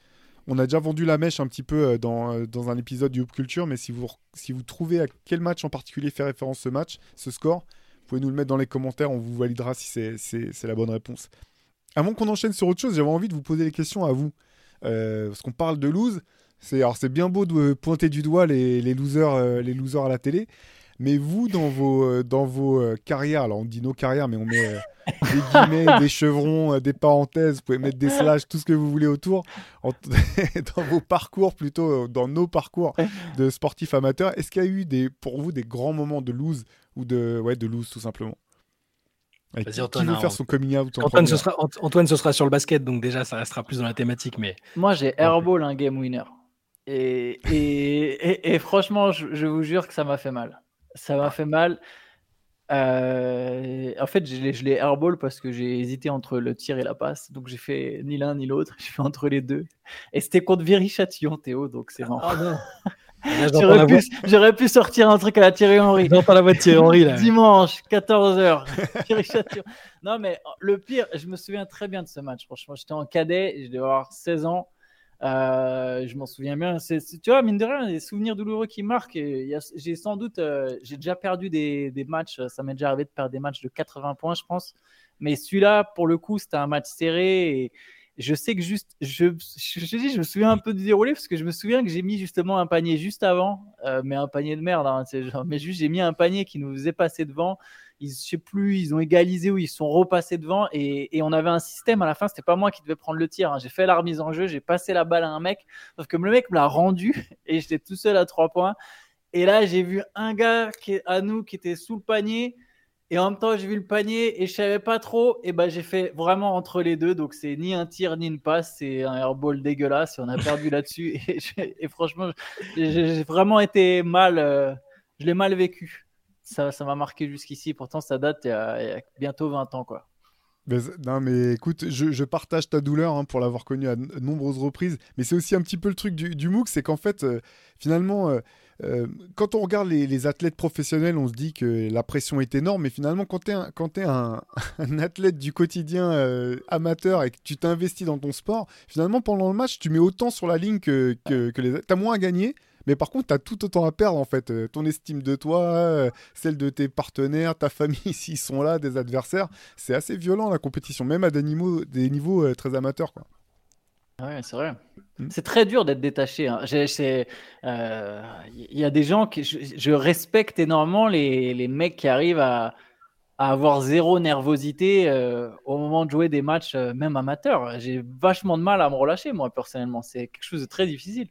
On a déjà vendu la mèche un petit peu euh, dans, euh, dans un épisode du Hoop Culture, mais si vous, si vous trouvez à quel match en particulier fait référence ce match, ce score, vous pouvez nous le mettre dans les commentaires, on vous validera si c'est- la bonne réponse. Avant qu'on enchaîne sur autre chose, j'avais envie de vous poser les questions à vous. Euh, parce qu'on parle de lose. C'est bien beau de pointer du doigt les, les losers, euh, les losers à la télé, mais vous dans vos euh, dans vos euh, carrières, alors on dit nos carrières, mais on met euh, des guillemets, des chevrons, des parenthèses, vous pouvez mettre des slash, tout ce que vous voulez autour, en- dans vos parcours plutôt, dans nos parcours de sportifs amateurs. Est-ce qu'il y a eu des pour vous des grands moments de lose ou de ouais de lose tout simplement? Avec Vas-y, qui- Antoine, qui veut faire son coming out Antoine ce, sera, Ant- Antoine, ce sera sur le basket, donc déjà, ça restera plus dans la thématique. Mais Moi, j'ai airball un game winner. Et, et, et, et franchement, je, je vous jure que ça m'a fait mal. Ça m'a fait mal. Euh, en fait, je l'ai airball parce que j'ai hésité entre le tir et la passe. Donc, j'ai fait ni l'un ni l'autre. J'ai fait entre les deux. Et c'était contre Viry-Châtillon, Théo. Donc, c'est marrant. Ah non J'aurais pu, sortir un truc à la Thierry Henry. j'entends la voix de Thierry Henry là. Dimanche, 14h. non, mais le pire, je me souviens très bien de ce match. Franchement, j'étais en cadet, je devais avoir 16 ans. Euh, je m'en souviens bien. Tu vois, mine de rien, des souvenirs douloureux qui marquent. J'ai sans doute, euh, j'ai déjà perdu des, matchs. Ça m'est déjà arrivé de perdre des matchs de 80 points, je pense. Mais celui-là, pour le coup, c'était un match serré. Et, Je sais que juste, je, je, me souviens un peu du déroulé parce que je me souviens que j'ai mis justement un panier juste avant, euh, mais un panier de merde. Hein, mais juste, j'ai mis un panier qui nous faisait passer devant. Ils, je sais plus, ils ont égalisé ou ils sont repassés devant et, on avait un système à la fin. C'était pas moi qui devais prendre le tir. Hein. J'ai fait la remise en jeu, j'ai passé la balle à un mec, sauf que le mec me l'a rendu et j'étais tout seul à trois points. Et là, j'ai vu un gars qui est à nous qui était sous le panier. Et en même temps, j'ai vu le panier et je savais pas trop. Et ben, j'ai fait vraiment entre les deux. Donc, c'est ni un tir ni une passe. C'est un airball dégueulasse. Et on a perdu là-dessus. Et, et, franchement, j'ai vraiment été mal. Euh, je l'ai mal vécu. Ça m'a marqué jusqu'ici. Pourtant, ça date il y, a, bientôt 20 ans. quoi. Non, mais écoute, je, partage ta douleur hein, pour l'avoir connu à de nombreuses reprises. Mais c'est aussi un petit peu le truc du, MOOC. C'est qu'en fait, euh, finalement. Euh, euh, quand on regarde les, athlètes professionnels, on se dit que la pression est énorme, mais finalement, quand tu es, un, athlète du quotidien amateur et que tu t'investis dans ton sport, finalement, pendant le match, tu mets autant sur la ligne que, que, que les. Tu as moins à gagner. Mais par contre, tu as tout autant à perdre en fait. Euh, ton estime de toi, euh, celle de tes partenaires, ta famille, s'ils sont là, des adversaires. C'est assez violent la compétition, même à des niveaux, des niveaux euh, très amateurs. Quoi. Ouais, c'est vrai. Mmh. C'est très dur d'être détaché. Il hein. euh, y a des gens que je, je respecte énormément les, les, mecs qui arrivent à, à avoir zéro nervosité euh, au moment de jouer des matchs, euh, même amateurs. J'ai vachement de mal à me relâcher, moi, personnellement. C'est quelque chose de très difficile.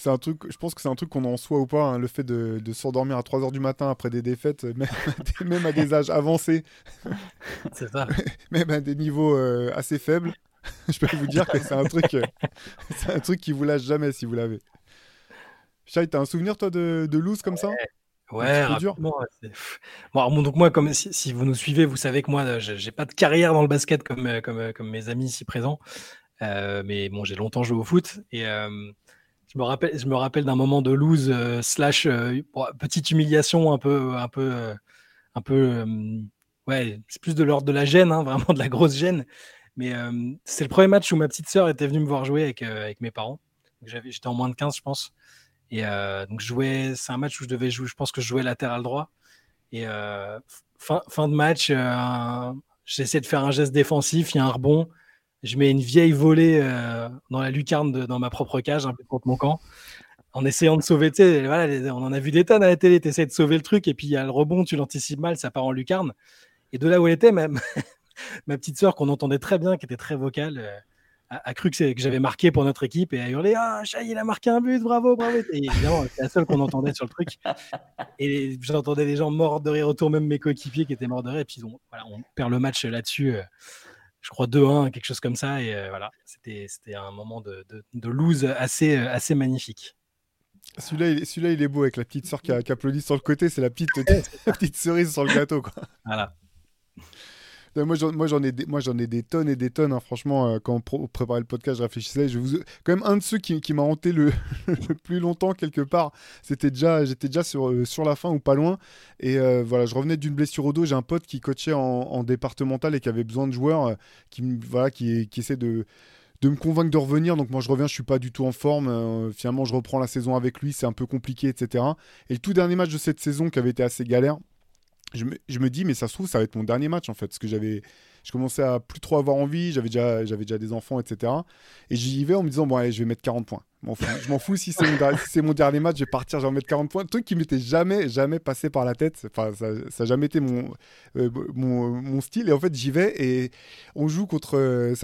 C'est un truc, je pense que c'est un truc qu'on en soit ou pas, hein, le fait de, de s'endormir à 3h du matin après des défaites, même, même à des âges avancés. C'est ça. même à des niveaux euh, assez faibles. je peux vous dire que c'est un truc, euh, c'est un truc qui vous lâche jamais si vous l'avez. Chai, t'as un souvenir toi de, de loose comme ouais. ça Ouais, rapidement, bon, donc moi, comme si, si, vous nous suivez, vous savez que moi, j'ai pas de carrière dans le basket comme euh, comme, comme mes amis ici présents, euh, mais bon, j'ai longtemps joué au foot et euh, je me rappelle, d'un moment de lose euh, slash bon, petite humiliation, un peu, un peu, un peu, ouais, c'est plus de l'ordre de la gêne, hein, vraiment de la grosse gêne. Mais euh, c'est le premier match où ma petite sœur était venue me voir jouer avec, euh, avec mes parents. J'étais en moins de 15, je pense. Et euh, donc, jouais, c'est un match où je devais jouer, je pense que je jouais latéral droit. Et fin, fin de match, j'essaie de faire un geste défensif, il y a un rebond. Je mets une vieille volée dans la lucarne dans ma propre cage, un peu contre mon camp en essayant de sauver, on en a vu des tonnes à la télé, tu essaies de sauver le truc, et puis il y a le rebond, tu l'anticipes mal, ça part en lucarne. Et de là où elle était, même, ma petite sœur qu'on entendait très bien, qui était très vocale, euh, a, cru que, j'avais marqué pour notre équipe et a hurlé Ah, il a marqué un but, bravo, bravo. Et évidemment, c'est la seule qu'on entendait sur le truc. Et j'entendais des gens morts de rire autour, même mes coéquipiers qui étaient morts de rire. Et puis on, voilà, on perd le match là-dessus. Euh, je crois 2-1, quelque chose comme ça. Et euh, voilà, c'était un moment de, de, de lose assez, euh, assez magnifique. Celui-là, il, celui il, est beau avec la petite sœur qui, qui, applaudit sur le côté. C'est la petite, la petite cerise sur le gâteau. Quoi. Voilà. Moi j'en, ai, des, tonnes et des tonnes. Hein. Franchement, euh, quand on pr- préparait le podcast, je réfléchissais. Quand même, un de ceux qui, m'a hanté le, plus longtemps, quelque part, c'était déjà, j'étais déjà sur, euh, la fin ou pas loin. Et euh, voilà, je revenais d'une blessure au dos. J'ai un pote qui coachait en, en départemental et qui avait besoin de joueurs, qui, voilà, qui, de me convaincre de revenir. Donc moi je reviens, je suis pas du tout en forme. Finalement je reprends la saison avec lui, c'est un peu compliqué, etc. Et le tout dernier match de cette saison qui avait été assez galère, je me, dis mais ça se trouve ça va être mon dernier match en fait parce que j'avais je commençais à plus trop avoir envie j'avais déjà j'avais déjà des enfants etc et j'y vais en me disant bon je vais mettre 40 points. Je m'en fous si c'est mon, dernier match je vais partir je vais mettre 40 points. Truc qui m'était jamais jamais passé par la tête. Enfin ça n'a jamais été mon, euh, mon, mon style. Et en fait j'y vais et on joue contre euh,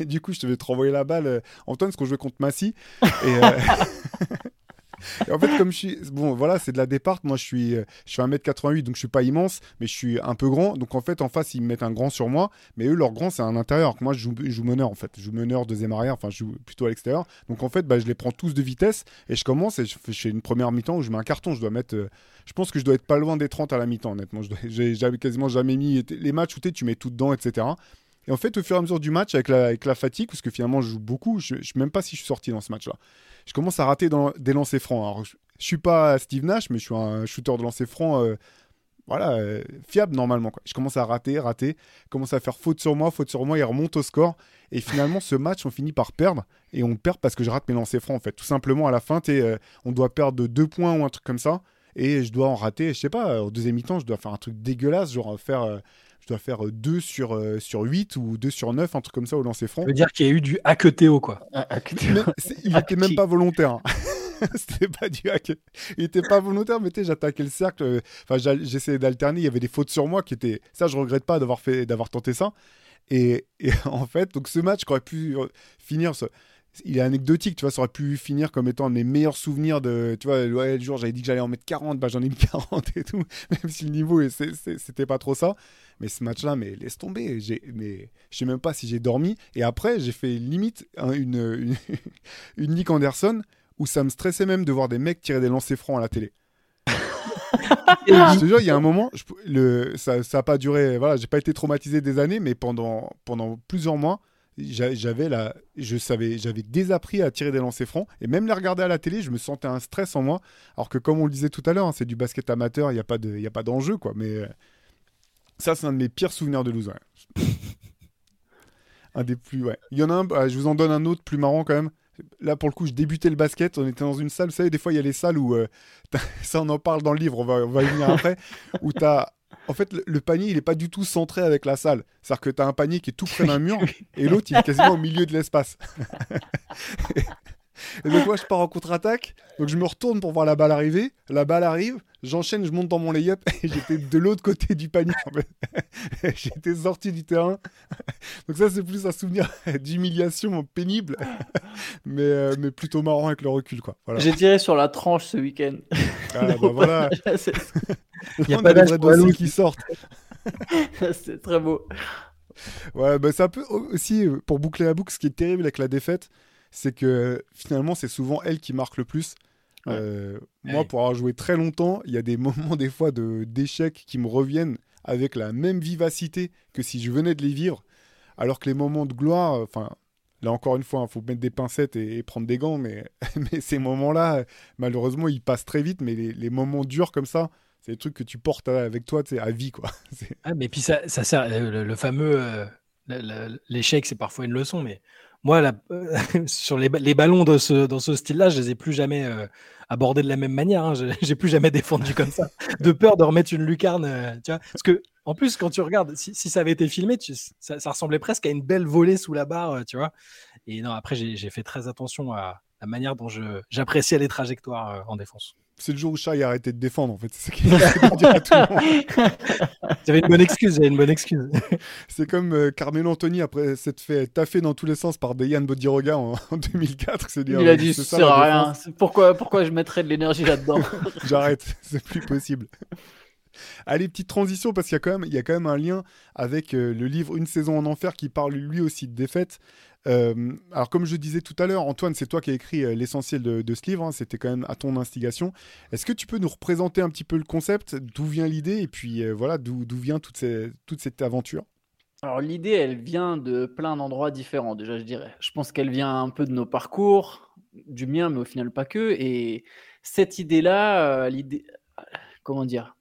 du coup je te vais te renvoyer la balle euh, Antoine parce qu'on jouait contre Massy. Et en fait, comme je suis. Bon, voilà, c'est de la départ. Moi, je suis, je suis 1m88, donc je suis pas immense, mais je suis un peu grand. Donc en fait, en face, ils me mettent un grand sur moi. Mais eux, leur grand, c'est un intérieur. Moi, je joue, je joue meneur, en fait. Je joue meneur, deuxième arrière. Enfin, je joue plutôt à l'extérieur. Donc en fait, bah, je les prends tous de vitesse. Et je commence et je fais, je fais une première mi-temps où je mets un carton. Je dois mettre. Euh, je pense que je dois être pas loin des 30 à la mi-temps, honnêtement. J'ai quasiment jamais mis. Les matchs où tu mets tout dedans, etc. Et en fait, au fur et à mesure du match, avec la, avec la fatigue, parce que finalement, je joue beaucoup, je ne sais même pas si je suis sorti dans ce match-là. Je commence à rater des lancers francs. Alors, je, je suis pas Steve Nash, mais je suis un shooter de lancer franc, euh, voilà, euh, fiable normalement. Je commence à rater, rater, commence à faire faute sur moi, faute sur moi, il remonte au score. Et finalement, ce match, on finit par perdre. Et on perd parce que je rate mes lancers francs, en fait. Tout simplement, à la fin, euh, on doit perdre de deux points ou un truc comme ça. Et je dois en rater, je sais pas, au deuxième mi-temps, je dois faire un truc dégueulasse, genre faire dois faire 2 sur, euh, sur 8 ou 2 sur 9, un truc comme ça au lancer franc. Ça veut dire qu'il y a eu du hacketeo, quoi. Ah, Mais il était même pas volontaire. hein. C'était pas du hack. Il était pas volontaire, mais tu sais, j'attaquais le cercle. euh, Enfin, j'essayais d'alterner. Il y avait des fautes sur moi qui étaient. Ça, je regrette pas d'avoir fait, d'avoir tenté ça. Et, et en fait, donc ce match qui aurait pu euh, finir. ce- Il est anecdotique, tu vois, ça aurait pu finir comme étant un de mes meilleurs souvenirs de. Tu vois, ouais, le jour j'avais dit que j'allais en mettre 40, bah j'en ai mis 40 et tout, même si le niveau, c'était pas trop ça. Mais ce match-là, mais laisse tomber. J'ai, mais je sais même pas si j'ai dormi. Et après, j'ai fait limite hein, une, une, une Nick Anderson où ça me stressait même de voir des mecs tirer des lancers francs à la télé. Je te jure, il y a un moment, je- le, ça n'a pas duré, voilà, j'ai pas été traumatisé des années, mais pendant, pendant plusieurs mois, j'a- j'avais la, je savais, j'avais désappris à tirer des lancers francs et même les regarder à la télé, je me sentais un stress en moi. Alors que comme on le disait tout à l'heure, hein, c'est du basket amateur, il n'y a pas de, il y a pas d'enjeu quoi. Mais euh, ça, c'est un de mes pires souvenirs de loser. un des plus, ouais. Il y en a un, bah, je vous en donne un autre plus marrant quand même. Là, pour le coup, je débutais le basket. On était dans une salle. Vous savez, des fois, il y a les salles où. euh, ça, on en parle dans le livre. On va, on va y venir après. où tu as. En fait, le, le panier, il n'est pas du tout centré avec la salle. C'est-à-dire que tu as un panier qui est tout près d'un mur et l'autre, il est quasiment au milieu de l'espace. Et donc, moi, je pars en contre-attaque. Donc, je me retourne pour voir la balle arriver. La balle arrive. J'enchaîne, je monte dans mon lay-up et j'étais de l'autre côté du panier. en fait. j'étais sorti du terrain. Donc, ça, c'est plus un souvenir d'humiliation pénible, mais, euh, mais plutôt marrant avec le recul. Quoi. Voilà. J'ai tiré sur la tranche ce week-end. Ah, bah, voilà. Il y a pas d'âge pour qui sortent. c'est très beau. Ouais, bah, c'est un peu aussi, euh, pour boucler la boucle, ce qui est terrible avec la défaite, c'est que finalement, c'est souvent elle qui marque le plus. Ouais. Euh, moi, Ouais. pour avoir joué très longtemps, il y a des moments, des fois, de- d'échecs qui me reviennent avec la même vivacité que si je venais de les vivre. Alors que les moments de gloire, euh, enfin, là encore une fois, il faut mettre des pincettes et, et prendre des gants, mais, mais ces moments-là, euh, malheureusement, ils passent très vite. Mais les, les moments durs comme ça, c'est des trucs que tu portes avec toi, à vie, quoi. Ah, mais puis ça, ça sert, euh, le, le fameux, euh, l'échec, c'est parfois une leçon, mais moi, la- sur les, les ballons ce, dans ce style-là, je les ai plus jamais euh, abordés de la même manière. hein. J'ai plus jamais défendu comme ça, de peur de remettre une lucarne. euh, tu vois Parce que, en plus, quand tu regardes, si, ça avait été filmé, ça, ressemblait presque à une belle volée sous la barre, euh, tu vois. Et non, après, j'ai fait très attention à la manière dont j'appréciais les trajectoires euh, en défense. C'est le jour où Shai a arrêté de défendre, en fait. C'est ça qu'il essaie de dire à tout le monde. J'avais une bonne excuse, j'avais une bonne excuse. C'est comme euh, Carmelo Anthony après s'être fait taffer dans tous les sens par Dejan Bodiroga en, en 2004. C'est dire, Il a euh, dit c'est ça sert à rien. Pourquoi, pourquoi je mettrais de l'énergie là-dedans J'arrête, c'est plus possible. Allez, petite transition parce qu'il y a quand même, il y a quand même un lien avec euh, le livre Une saison en enfer qui parle lui aussi de défaite. Euh, alors comme je disais tout à l'heure, Antoine, c'est toi qui as écrit euh, l'essentiel de, ce livre. hein, C'était quand même à ton instigation. Est-ce que tu peux nous représenter un petit peu le concept, d'où vient l'idée et puis euh, voilà d'où vient toute, toute cette aventure? Alors l'idée, elle vient de plein d'endroits différents, déjà, je dirais. Je pense qu'elle vient un peu de nos parcours, du mien, mais au final pas que. Et cette idée-là, l'idée, comment dire?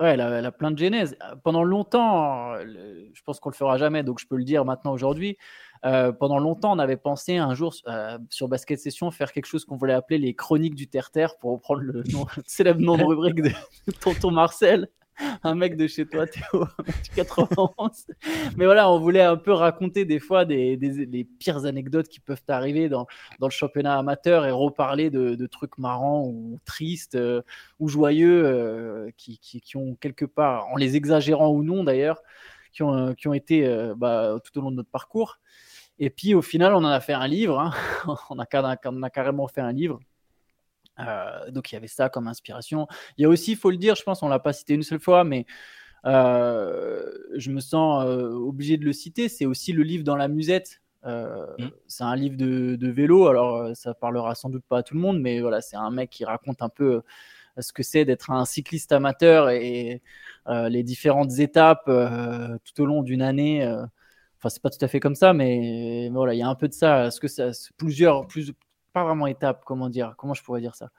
Ouais, elle a, plein de genèse. Euh, Pendant longtemps, je pense qu'on le fera jamais, donc je peux le dire maintenant aujourd'hui. euh, pendant longtemps, on avait pensé un jour euh, sur Basket Session faire quelque chose qu'on voulait appeler les Chroniques du Terre-Terre pour reprendre le nom- le célèbre nom de rubrique de Tonton Marcel, un mec de chez toi, Théo, un mec du 91. Mais voilà, on voulait un peu raconter des fois des, pires anecdotes qui peuvent arriver dans, le championnat amateur et reparler de, trucs marrants ou tristes euh, ou joyeux euh, qui, ont quelque part, en les exagérant ou non d'ailleurs, qui ont, euh, été bah, tout au long de notre parcours. Et puis au final, on en a fait un livre. hein. on, a, on a carrément fait un livre. Euh, donc il y avait ça comme inspiration. Il y a aussi, il faut le dire, je pense, on l'a pas cité une seule fois, mais euh, je me sens euh, obligé de le citer. C'est aussi le livre dans la musette. Mm. C'est un livre de, de vélo. Alors ça parlera sans doute pas à tout le monde, mais voilà, c'est un mec qui raconte un peu ce que c'est d'être un cycliste amateur et les différentes étapes tout au long d'une année. Enfin, c'est pas tout à fait comme ça, mais, mais voilà, il y a un peu de ça. Est-ce que ça, plusieurs, plus, pas vraiment étapes, comment dire, comment je pourrais dire ça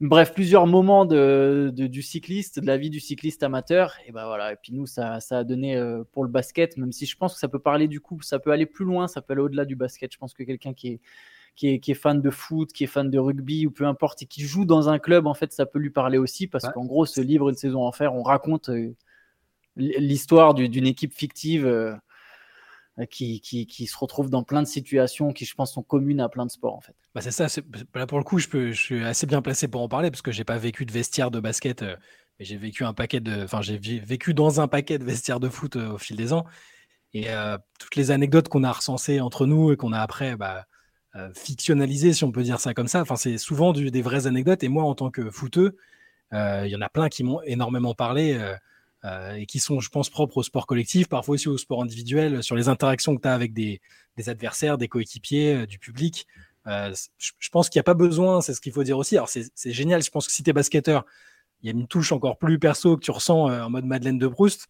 Bref, plusieurs moments de, de- du cycliste, de la vie du cycliste amateur. Et ben voilà. Et puis nous, ça, ça a donné euh, pour le basket, même si je pense que ça peut parler du coup, ça peut aller plus loin, ça peut aller au-delà du basket. Je pense que quelqu'un qui est, qui est, qui est fan de foot, qui est fan de rugby ou peu importe, et qui joue dans un club, en fait, ça peut lui parler aussi parce Ouais. qu'en gros, ce livre, Une saison en fer, on raconte euh, l'histoire d'une équipe fictive euh, qui, qui, se retrouve dans plein de situations qui, je pense, sont communes à plein de sports, en fait. Bah c'est ça. Là, pour le coup, je, suis assez bien placé pour en parler parce que j'ai pas vécu de vestiaire de basket, euh, mais j'ai vécu un paquet de, j'ai vécu dans un paquet de vestiaires de foot au fil des ans. Et toutes les anecdotes qu'on a recensées entre nous et qu'on a après bah, fictionnalisées, si on peut dire ça comme ça, c'est souvent des vraies anecdotes. Et moi, en tant que footeux, il y en a plein qui m'ont énormément parlé. Euh, et qui sont, je pense, propres au sport collectif, parfois aussi au sport individuel, sur les interactions que tu as avec des, adversaires, des coéquipiers, euh, du public. Euh, je, pense qu'il n'y a pas besoin, c'est ce qu'il faut dire aussi. Alors, c'est génial, je pense que si tu es basketteur, il y a une touche encore plus perso que tu ressens en mode Madeleine de Proust.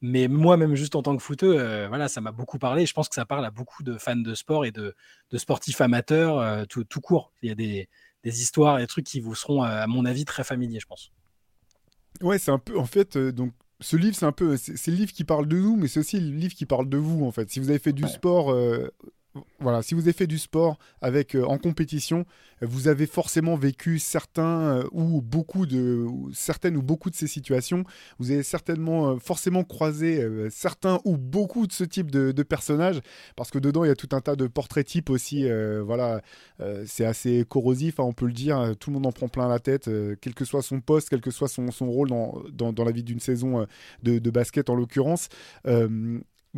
Mais moi, même juste en tant que footeux, voilà, ça m'a beaucoup parlé. Je pense que ça parle à beaucoup de fans de sport et de, sportifs amateurs tout, court. Il y a des, des histoires et des trucs qui vous seront, à mon avis, très familiers, je pense. Ouais, c'est un peu. En fait, euh, donc. Ce livre, c'est un peu, c'est le livre qui parle de nous, mais c'est aussi le livre qui parle de vous, en fait. Si vous avez fait du sport, euh, voilà, si vous avez fait du sport avec euh, en compétition, vous avez forcément vécu certains euh, ou beaucoup de certaines ou beaucoup de ces situations. Vous avez certainement euh, forcément croisé certains ou beaucoup de ce type de, personnages parce que dedans il y a tout un tas de portraits types aussi. voilà, c'est assez corrosif, hein, on peut le dire. Tout le monde en prend plein la tête, quel que soit son poste, quel que soit son, rôle dans, dans, la vie d'une saison de, basket en l'occurrence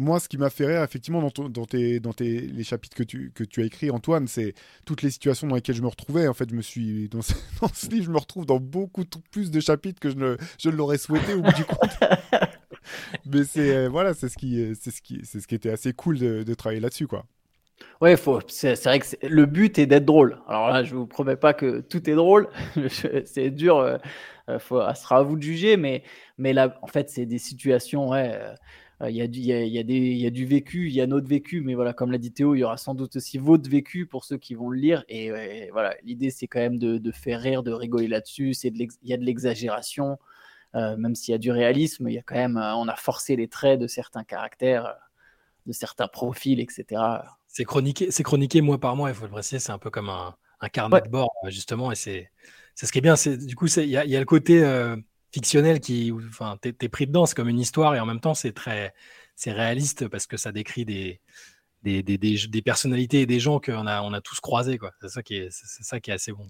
moi, ce qui m'a fait rire, effectivement, dans, dans, tes, dans tes, les chapitres que tu, que tu as écrits, Antoine, c'est toutes les situations dans lesquelles je me retrouvais. En fait, je me suis, dans, ce, livre, je me retrouve dans beaucoup plus de chapitres que je ne, je l'aurais souhaité au bout du compte. Mais c'est euh, voilà, c'est ce qui, c'est ce qui, c'est ce qui était assez cool de, travailler là-dessus, quoi. Ouais, faut, c'est, vrai que le but est d'être drôle. Alors là, je vous promets pas que tout est drôle. c'est dur. Euh, faut, ce sera à vous de juger, mais, mais là, en fait, c'est des situations, ouais. Euh, il y, a du, y, a, des, y a du vécu, il y a notre vécu, mais voilà, comme l'a dit Théo, il y aura sans doute aussi votre vécu pour ceux qui vont le lire. Et, voilà, l'idée, c'est quand même de, faire rire, de rigoler là-dessus. Il y a de l'exagération, euh, même s'il y a du réalisme, il y a quand même, euh, on a forcé les traits de certains caractères, euh, de certains profils, etc. C'est chroniqué, c'est chroniqué mois par mois, il faut le préciser, c'est un peu comme un, carnet de bord, justement, et c'est ce qui est bien. Du coup, il y, y, a le côté fictionnel qui, enfin, t'es es pris dedans, c'est comme une histoire et en même temps c'est très, c'est réaliste parce que ça décrit des, des, des, des, personnalités et des gens qu'on a, on a tous croisés, quoi. C'est ça qui est, c'est ça qui est assez bon.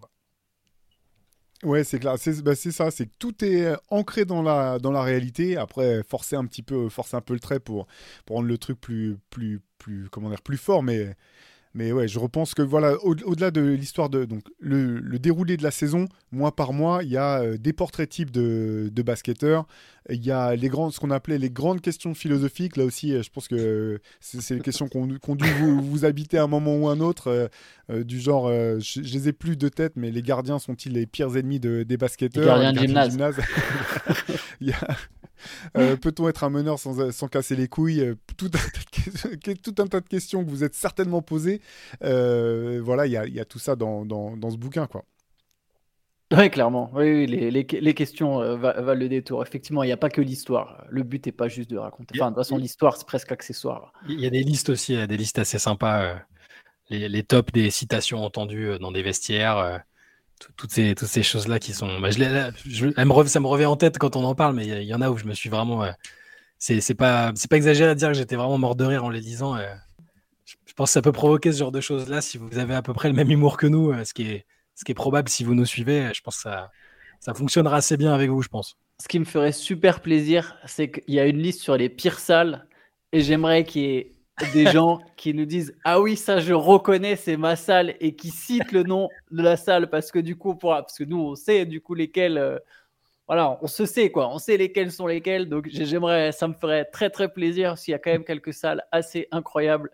Ouais, c'est clair. C'est bah, ça, c'est que tout est euh, ancré dans la, dans la réalité. Après, forcer un petit peu, forcer un peu le trait pour, pour rendre le truc plus, plus, plus, comment dire, plus fort, mais mais ouais, je repense que voilà, au-delà de l'histoire de donc le, déroulé de la saison, mois par mois, il y a euh, des portraits types de, de, basketteurs. Il y a les grandes, ce qu'on appelait les grandes questions philosophiques. Là aussi, euh, je pense que c'est les questions qu'on ont dû vous, vous, habiter à un moment ou un autre, euh, du genre, je, je, les ai plus de tête, mais les gardiens sont-ils les pires ennemis de, des basketteurs? Les gardiens, de gymnase. il y a euh, peut-on être un meneur sans, sans casser les couilles euh, tout un, tout un, tas de questions que vous êtes certainement posées. Euh, voilà, il y a, y a, tout ça dans, dans, dans ce bouquin, quoi. Oui, clairement. Oui, les, les, les, questions valent le détour. Effectivement, il n'y a pas que l'histoire. Le but n'est pas juste de raconter. Enfin, de toute façon, l'histoire, c'est presque accessoire. Il y a des listes aussi, des listes assez sympas. Les, les tops des citations entendues dans des vestiaires toutes ces, toutes ces choses-là qui sont. Bah, ça me revient en tête quand on en parle, mais il y, en a où je me suis vraiment. c'est pas, pas exagéré à dire que j'étais vraiment mort de rire en les lisant. je, pense que ça peut provoquer ce genre de choses-là si vous avez à peu près le même humour que nous, euh, ce, qui est, ce qui est probable si vous nous suivez. Je pense que ça, ça fonctionnera assez bien avec vous, je pense. Ce qui me ferait super plaisir, c'est qu'il y a une liste sur les pires salles et j'aimerais qu'il y ait des gens qui nous disent ah oui ça je reconnais c'est ma salle et qui citent le nom de la salle parce que du coup pour parce que nous on sait du coup lesquels euh, voilà on se sait quoi. On sait lesquels sont lesquels donc j'aimerais ça me ferait très très plaisir s'il y a quand même quelques salles assez incroyables.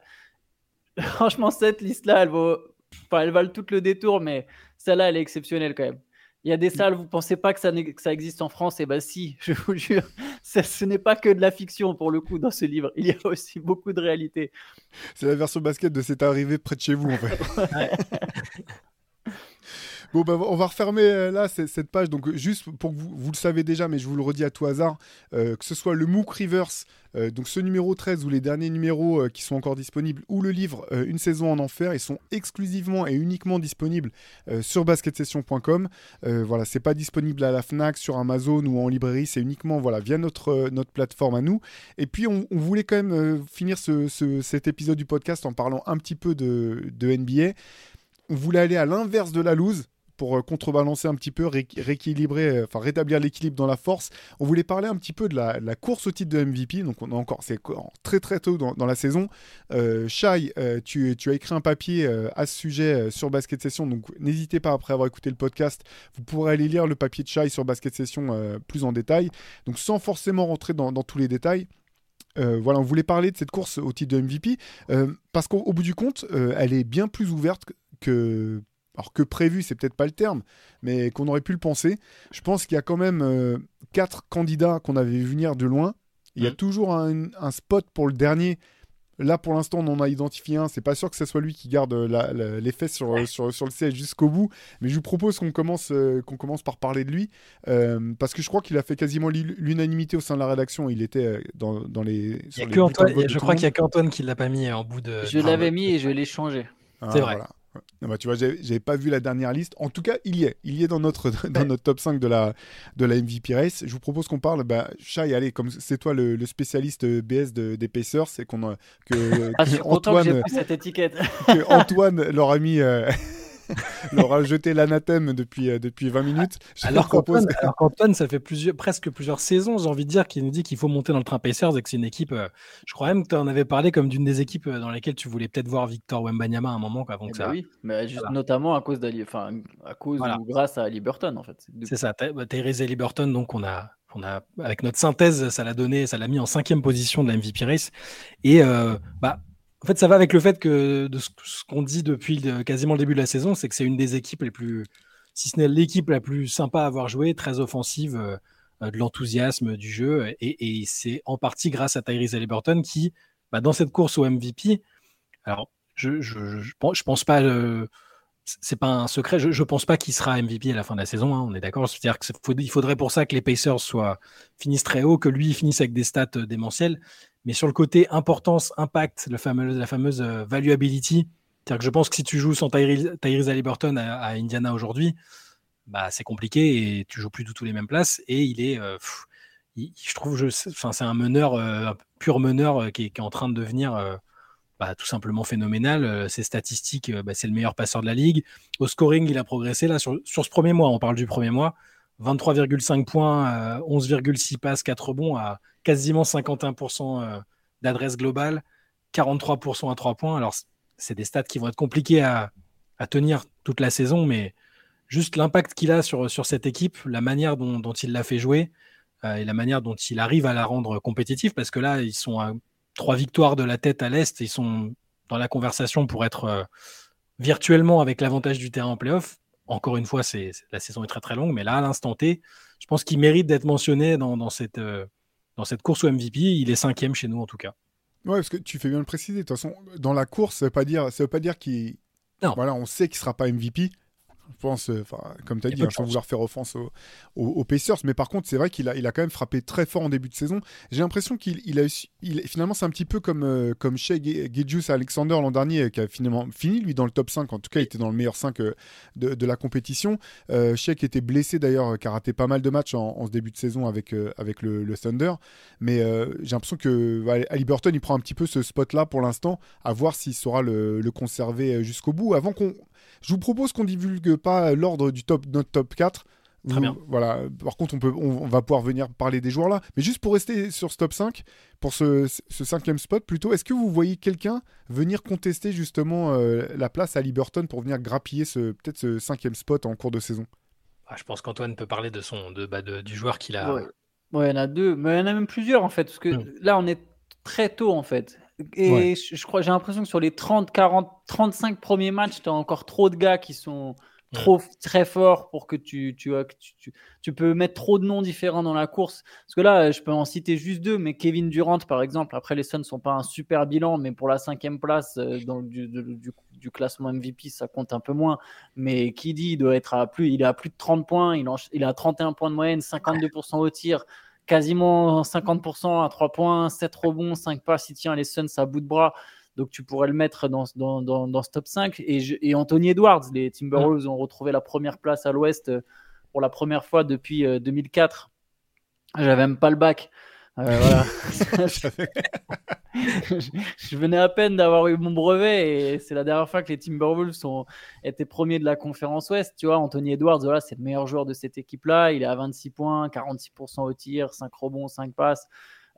Franchement cette liste là elle vaut enfin elle valent tout le détour mais celle-là elle est exceptionnelle quand même. Il y a des salles, vous pensez pas que ça, que ça existe en France? Eh bien si, je vous jure, ce n'est pas que de la fiction pour le coup dans ce livre. Il y a aussi beaucoup de réalité. C'est la version basket de C'est arrivé près de chez vous en fait. Bon, bah, on va refermer euh, là cette page. Donc, juste pour que vous, le savez déjà, mais je vous le redis à tout hasard, euh, que ce soit le MOOC Reverse, euh, donc ce numéro 13 ou les derniers numéros qui sont encore disponibles, ou le livre Une saison en enfer, ils sont exclusivement et uniquement disponibles sur basketsession.com. Voilà, c'est pas disponible à la Fnac, sur Amazon ou en librairie, c'est uniquement voilà via notre, notre plateforme à nous. Et puis, on, voulait quand même finir ce- cet épisode du podcast en parlant un petit peu de, de NBA. On voulait aller à l'inverse de la loose pour euh, contrebalancer un petit peu, ré- rééquilibrer, euh, enfin rétablir l'équilibre dans la force. On voulait parler un petit peu de la, course au titre de MVP. Donc on a encore, c'est très très tôt dans, la saison. Euh, Shai, euh, tu, as écrit un papier à ce sujet sur Basket Session. Donc n'hésitez pas après avoir écouté le podcast, vous pourrez aller lire le papier de Shai sur Basket Session plus en détail. Donc sans forcément rentrer dans, tous les détails. Voilà, on voulait parler de cette course au titre de MVP parce qu'au au bout du compte, elle est bien plus ouverte que, alors que prévu, c'est peut-être pas le terme, mais qu'on aurait pu le penser. Je pense qu'il y a quand même euh, quatre candidats qu'on avait vu venir de loin. Il y a Mhm. toujours un, un spot pour le dernier. Là, pour l'instant, on en a identifié un. C'est pas sûr que ce soit lui qui garde la- la- les fesses sur, sur, sur le siège jusqu'au bout. Mais je vous propose qu'on commence, euh, qu'on commence par parler de lui. euh, parce que je crois qu'il a fait quasiment l'u- l'unanimité au sein de la rédaction. Il était dans, dans les. Il y a sur les que Antoine, je crois qu'il y a qu'Antoine qui l'a pas mis en bout de. Je l'avais mis et je l'ai changé. Ah, C'est vrai. voilà. Non, bah, tu vois, j'avais pas vu la dernière liste. En tout cas, il y est. Il y est dans notre, dans notre top 5 de la, de la MVP Race. Je vous propose qu'on parle. Bah, Shai, allez, comme c'est toi le, le spécialiste BS de- des Pacers, c'est qu'on que, Ah, que que Antoine, pris cette étiquette. que Antoine leur a mis. euh, leur a jeté l'anathème depuis, euh, depuis 20 minutes. Je Alors propose. qu'Antoine, qu'Antoine, ça fait plusieurs, presque plusieurs saisons, j'ai envie de dire, qu'il nous dit qu'il faut monter dans le train Pacers et que c'est une équipe. euh, je crois même que tu en avais parlé comme d'une des équipes euh, dans lesquelles tu voulais peut-être voir Victor Wembanyama à un moment avant Eh que ben ça. oui, mais juste Voilà. notamment à cause d'Ali, enfin à cause Voilà. ou grâce à Ali Burton en fait. C'est ça, Ty- bah, Tyrese Haliburton, donc on a, on a, avec notre synthèse, ça l'a donné, ça l'a mis en cinquième position de la MVP race. Et euh, bah, en fait, ça va avec le fait que de ce, qu'on dit depuis quasiment le début de la saison, c'est que c'est une des équipes les plus, si ce n'est l'équipe la plus sympa à avoir joué, très offensive, euh, de l'enthousiasme du jeu. Et, c'est en partie grâce à Tyrese Haliburton qui, bah, dans cette course au MVP, alors je, je, pense- pas. euh, c'est pas un secret. Je, je pense pas qu'il sera MVP à la fin de la saison. hein, on est d'accord. C'est-à-dire qu'il faudrait pour ça que les Pacers soient finissent très haut, que lui finisse avec des stats euh, démentielles. Mais sur le côté importance, impact, la fameuse euh, valuability, c'est-à-dire que je pense que si tu joues sans Tyrese Haliburton à, Indiana aujourd'hui, bah c'est compliqué et tu joues plus du tout les mêmes places. Et il est, euh, je trouve, c'est un meneur, euh, pur meneur qui, est, en train de devenir bah, tout simplement phénoménal. Ses statistiques, bah, c'est le meilleur passeur de la ligue. Au scoring, il a progressé là sur, ce premier mois. On parle du premier mois. 23,5 points, euh, 11,6 passes, 4 rebonds à quasiment 51% euh, d'adresse globale, 43% à 3 points. Alors, c'est des stats qui vont être compliqués à, tenir toute la saison, mais juste l'impact qu'il a sur, cette équipe, la manière dont, il l'a fait jouer euh, et la manière dont il arrive à la rendre compétitive, parce que là, ils sont à trois victoires de la tête à l'Est, ils sont dans la conversation pour être euh, virtuellement avec l'avantage du terrain en playoff. Encore une fois, la saison est très très longue, mais là, à l'instant T, je pense qu'il mérite d'être mentionné dans, cette, dans cette course au MVP. Il est cinquième chez nous, en tout cas. Ouais, parce que tu fais bien le préciser. De toute façon, dans la course, ça veut pas dire, ça veut pas dire qu'il. Non. Voilà, on sait qu'il sera pas MVP. Je pense, euh, comme tu as dit, hein, sans chance. vouloir faire offense aux, aux- aux Pacers, mais par contre, c'est vrai qu'il a, il a quand même frappé très fort en début de saison. J'ai l'impression qu'il il a eu- il- finalement, c'est un petit peu comme, euh, comme Shea Gilgeous Alexander l'an dernier, euh, qui a finalement fini, lui, dans le top 5. En tout cas, il était dans le meilleur 5 euh, de, de la compétition. Euh, Shea qui était blessé d'ailleurs, qui a raté pas mal de matchs en, en ce début de saison avec, euh, avec le, le Thunder. Mais j'ai l'impression que voilà, Haliburton, il prend un petit peu ce spot-là pour l'instant, à voir s'il saura le, le conserver jusqu'au bout. Avant qu'on. Je vous propose qu'on divulgue pas l'ordre du top, notre top 4. Très Vous- bien. Voilà. Par contre, on, peut, on, on va pouvoir venir parler des joueurs là. Mais juste pour rester sur ce top 5, pour ce, ce cinquième spot plutôt, est-ce que vous voyez quelqu'un venir contester justement euh, la place à Liberton pour venir grappiller ce peut-être ce cinquième spot en cours de saison? Ah, je pense qu'Antoine peut parler de son, de, bah, de- du joueur qu'il a. Ouais. Ouais, il y en a deux, mais il y en a même plusieurs en fait, parce que Mm. là on est très tôt en fait. Et Ouais. je, je crois, j'ai l'impression que sur les 30, 40, 35 premiers matchs, tu as encore trop de gars qui sont trop très fort pour que tu, tu, tu, tu, peux mettre trop de noms différents dans la course. Parce que là, je peux en citer juste deux, mais Kevin Durant, par exemple, après les Suns sont pas un super bilan, mais pour la cinquième place euh, dans, du, du, du, classement MVP, ça compte un peu moins. Mais qui dit, il doit être à plus, il est à plus de 30 points, il, il a 31 points de moyenne, 52% au tir, quasiment 50% à 3 points, 7 rebonds, 5 passes, il tient les Suns à bout de bras. Donc tu pourrais le mettre dans, dans, dans, ce top 5. Et, et, Anthony Edwards, les Timberwolves ont retrouvé la première place à l'Ouest euh, pour la première fois depuis 2004. Euh, J'avais même pas le bac. Euh, voilà. je, venais à peine d'avoir eu mon brevet et c'est la dernière fois que les Timberwolves sont, étaient premiers de la conférence Ouest. Tu vois, Anthony Edwards, voilà, c'est le meilleur joueur de cette équipe-là. Il est à 26 points, 46% au tir, 5 rebonds, 5 passes.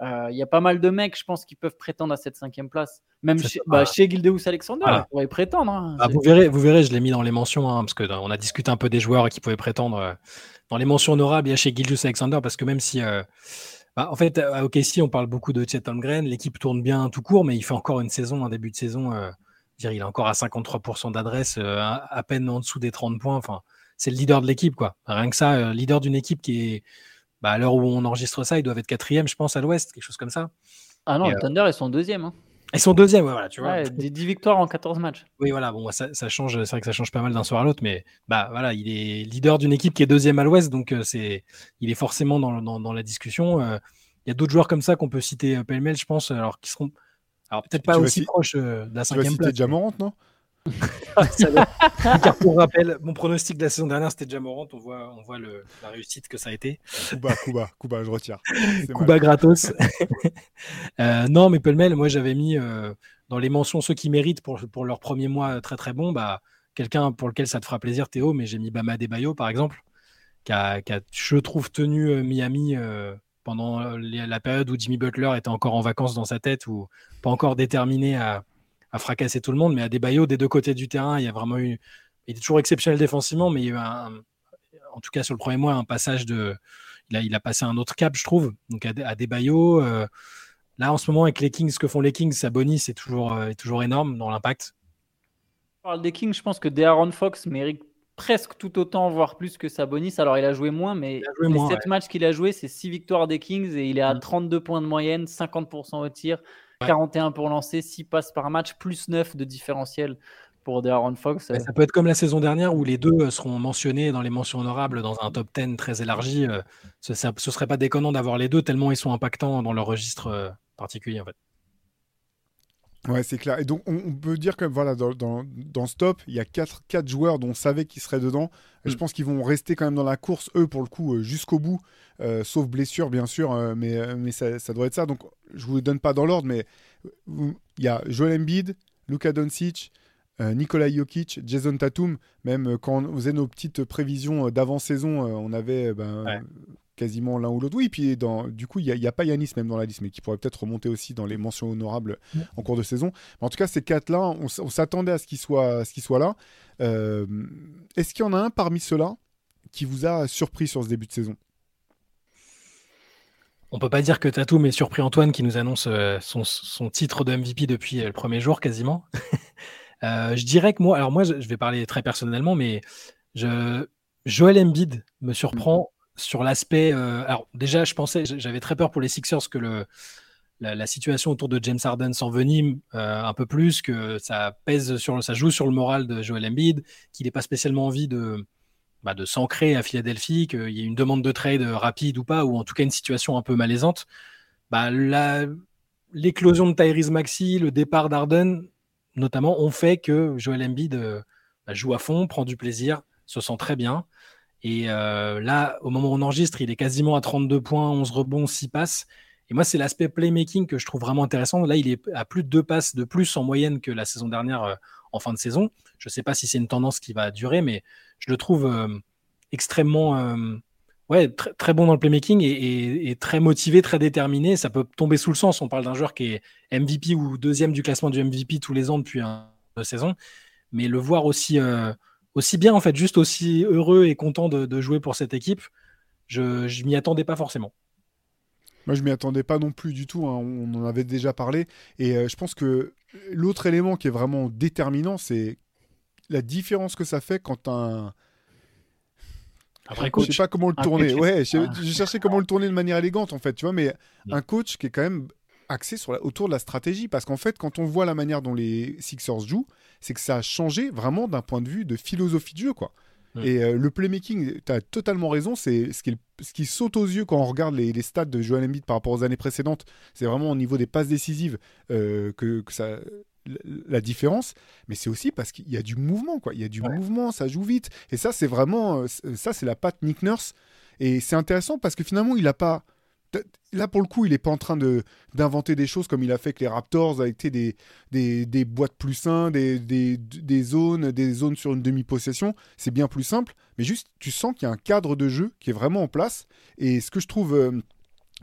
Il y a pas mal de mecs, je pense, qui peuvent prétendre à cette cinquième place. Même chez, bah, chez Gildeus Alexander, voilà. pourrait prétendre. Hein. Ah, vous, verrez, vous verrez, je l'ai mis dans les mentions, hein, parce qu'on a discuté un peu des joueurs qui pouvaient prétendre. Euh, dans les mentions honorables, il y a chez Gildeus Alexander, parce que même si. Euh, bah, en fait, à OKC, on parle beaucoup de Chet Holmgren. L'équipe tourne bien tout court, mais il fait encore une saison, un début de saison. Euh, dire, il est encore à 53% d'adresse, à peine en dessous des 30 points. Enfin, c'est le leader de l'équipe, quoi. Rien que ça, leader d'une équipe qui est bah, à l'heure où on enregistre ça, ils doivent être quatrième, je pense, à l'ouest, quelque chose comme ça. Ah non, le Thunder, ils sont deuxième. Hein. Ils sont deuxième, voilà, tu vois. 10 victoires en 14 matchs. Oui, voilà, bon, ça, change, c'est vrai que ça change pas mal d'un soir à l'autre, mais bah voilà, il est leader d'une équipe qui est deuxième à l'ouest, donc euh, c'est, il est forcément dans, dans, la discussion. Euh, il y a d'autres joueurs comme ça qu'on peut citer euh, pêle-mêle, je pense, alors qui seront, alors peut-être pas aussi proches de la cinquième place. Tu vas citer non? Car pour rappel, mon pronostic de la saison dernière, c'était déjà Morant. On voit, on voit le, la réussite que ça a été. Kuba, Kuba, Kuba, je retire. Kuba gratos. euh, non, mais Pelmel, moi j'avais mis euh, dans les mentions ceux qui méritent pour, pour leur premier mois très très bon. Bah, quelqu'un pour lequel ça te fera plaisir, Théo, mais j'ai mis Bama Debayo par exemple, qui a, qui a, je trouve, tenu euh, Miami euh, pendant la période où Jimmy Butler était encore en vacances dans sa tête ou pas encore déterminé à à fracasser tout le monde, mais à des baillots des deux côtés du terrain, il y a vraiment eu. Il est toujours exceptionnel défensivement, mais il y a eu un, en tout cas sur le premier mois, un passage de. Il a, il a passé un autre cap, je trouve. Donc à, des baillots. Euh, là, en ce moment, avec les Kings, ce que font les Kings, Sabonis c'est toujours, euh, toujours énorme dans l'impact. On parle des Kings, je pense que De'Aaron Fox mérite presque tout autant, voire plus que Sabonis. Alors, il a joué moins, mais les 7 matchs qu'il a joué, c'est 6 victoires des Kings et il est à 32 mm. points de moyenne, 50% au tir, 41 pour lancer, 6 passes par match, plus 9 de différentiel pour De'Aaron Fox. ça peut être comme la saison dernière où les deux euh, seront mentionnés dans les mentions honorables dans un top 10 très élargi. Euh, ce, ne serait pas déconnant d'avoir les deux tellement ils sont impactants dans leur registre euh, particulier en fait. Ouais, c'est clair. Et donc, on, peut dire que voilà, dans, dans, dans ce top, il y a 4, quatre joueurs dont on savait qu'ils seraient dedans. Je mm. pense qu'ils vont rester quand même dans la course, eux, pour le coup, jusqu'au bout, sauf blessure, bien sûr, mais, mais ça, ça, doit être ça. Donc, je vous le donne pas dans l'ordre, mais il y a Joel Embiid, Luka Doncic, euh, Nikola Jokic, Jason Tatum. Même euh, quand on faisait nos petites prévisions euh, d'avant-saison, on avait ben, quasiment l'un ou l'autre. Oui, puis dans, du coup, il n'y a, pas Yanis même dans la liste, mais qui pourrait peut-être remonter aussi dans les mentions honorables en cours de saison. en tout cas, ces quatre-là, on, s'attendait à ce qu'ils soient, soient, là. Est-ce qu'il y en a un parmi ceux-là qui vous a surpris sur ce début de saison? On peut pas dire que Tatum ait surpris Antoine qui nous annonce euh, son, titre de MVP depuis euh, le premier jour quasiment. Euh, je dirais que moi, alors moi, je vais parler très personnellement, mais je, Joel Embiid me surprend mm. Sur l'aspect. alors déjà, je pensais, j'avais très peur pour les Sixers que le, la, situation autour de James Harden s'envenime un peu plus, que ça pèse sur, ça joue sur le moral de Joel Embiid, qu'il n'ait pas spécialement envie de bah, de s'ancrer à Philadelphie, qu'il y ait une demande de trade rapide ou pas, ou en tout cas une situation un peu malaisante, bah, l'éclosion de Tyrese Maxi, le départ d'Arden, notamment, ont fait que Joel Embiid euh, bah, joue à fond, prend du plaisir, se sent très bien. Et euh, là, au moment où on enregistre, il est quasiment à 32 points, 11 rebonds, 6 passes. Et moi, c'est l'aspect playmaking que je trouve vraiment intéressant. Là, il est à plus de deux passes de plus en moyenne que la saison dernière euh, en fin de saison. Je ne sais pas si c'est une tendance qui va durer, mais je le trouve euh, extrêmement ouais, très bon dans le playmaking et, très motivé, très déterminé. Ça peut tomber sous le sens. On parle d'un joueur qui est MVP ou deuxième du classement du MVP tous les ans depuis une saison. Mais le voir aussi, aussi bien, en fait, juste aussi heureux et content de, jouer pour cette équipe, je ne m'y attendais pas forcément. Moi, je m'y attendais pas non plus du tout. Hein. On en avait déjà parlé. Et je pense que l'autre élément qui est vraiment déterminant, c'est la différence que ça fait quand un. Après, Je coach, sais pas comment le tourner. coach. Ouais, je, Ah. je cherchais comment le tourner de manière élégante en fait, tu vois, mais Mm. un coach qui est quand même axé sur la- autour de la stratégie parce qu'en fait, quand on voit la manière dont les Sixers jouent, c'est que ça a changé vraiment d'un point de vue de philosophie de jeu, quoi. Et euh, le playmaking, tu as totalement raison, c'est ce qui, ce qui saute aux yeux quand on regarde les, les stats de Joel Embiid par rapport aux années précédentes. C'est vraiment au niveau des passes décisives euh, que, que ça la- la différence, mais c'est aussi parce qu'il y a du mouvement, quoi. Il y a du Ouais. mouvement, ça joue vite. Et ça, c'est vraiment, euh, ça, c'est la patte Nick Nurse. Et c'est intéressant parce que finalement, il a pas. Là, pour le coup, il n'est pas en train de d'inventer des choses comme il a fait avec les Raptors, avec des, des boîtes plus sains, des, des, des zones, des zones sur une demi-possession. C'est bien plus simple, mais juste, tu sens qu'il y a un cadre de jeu qui est vraiment en place. Et ce que je trouve euh,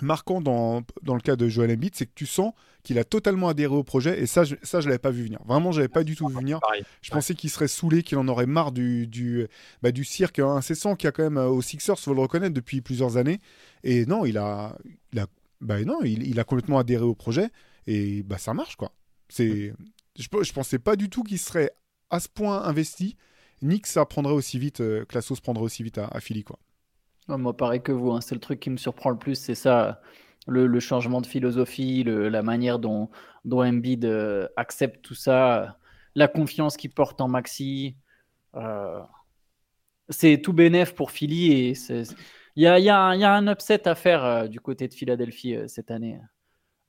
marquant dans, dans le cas de Joel Embiid, c'est que tu sens qu'il a totalement adhéré au projet. Et ça, je, ça, je l'avais pas vu venir. Vraiment, je l'avais pas du tout vu venir. Je pensais qu'il serait saoulé, qu'il en aurait marre du, du, bah, du cirque incessant qu'il y a quand même euh, aux Sixers, faut le reconnaître, depuis plusieurs années. Et non, il a, il a, bah non, il, il a complètement adhéré au projet et bah ça marche quoi. C'est, je, je pensais pas du tout qu'il serait à ce point investi, ni que ça prendrait aussi vite, euh, que la sauce prendrait aussi vite à, à Philly quoi. Ouais, Moi, pareil que vous, hein, c'est le truc qui me surprend le plus, c'est ça, le, changement de philosophie, la manière dont, dont Embiid euh, accepte tout ça, la confiance qu'il porte en Maxi. euh, c'est tout bénef pour Philly il y a, un- upset à faire euh, du côté de Philadelphie cette année.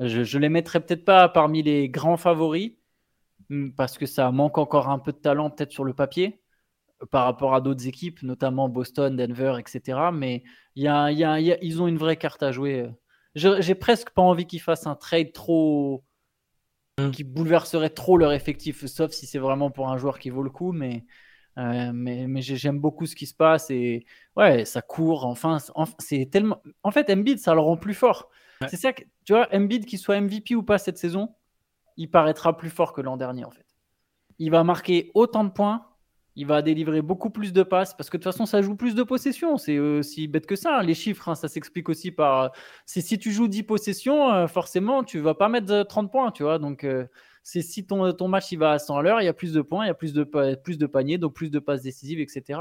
Je, je les mettrais peut-être pas parmi les grands favoris parce que ça manque encore un peu de talent peut-être sur le papier par rapport à d'autres équipes, notamment Boston, Denver, etc. Mais il y a- il y a- il y a- ils ont une vraie carte à jouer. J'ai presque pas envie qu'ils fassent un trade trop Mm. qui bouleverserait trop leur effectif, sauf si c'est vraiment pour un joueur qui vaut le coup. Mais, euh, mais, mais j'ai- j'aime beaucoup ce qui se passe et ouais, ça court. Enfin, c'est- tellement. En fait, Embiid, ça le rend plus fort. Ouais. C'est ça que tu vois, Embiid, qu'il soit MVP ou pas cette saison, il paraîtra plus fort que l'an dernier en fait. Il va marquer autant de points, il va délivrer beaucoup plus de passes parce que de toute façon, ça joue plus de possessions. C'est aussi bête que ça. hein. Les chiffres, hein, ça s'explique aussi par. C'est si tu joues 10 possessions, euh, forcément, tu vas pas mettre euh, 30 points, tu vois. Donc, euh, c'est si ton, ton match il va à 100 à l'heure, il y a plus de points, il y a plus de, plus de paniers, donc plus de passes décisives, etc.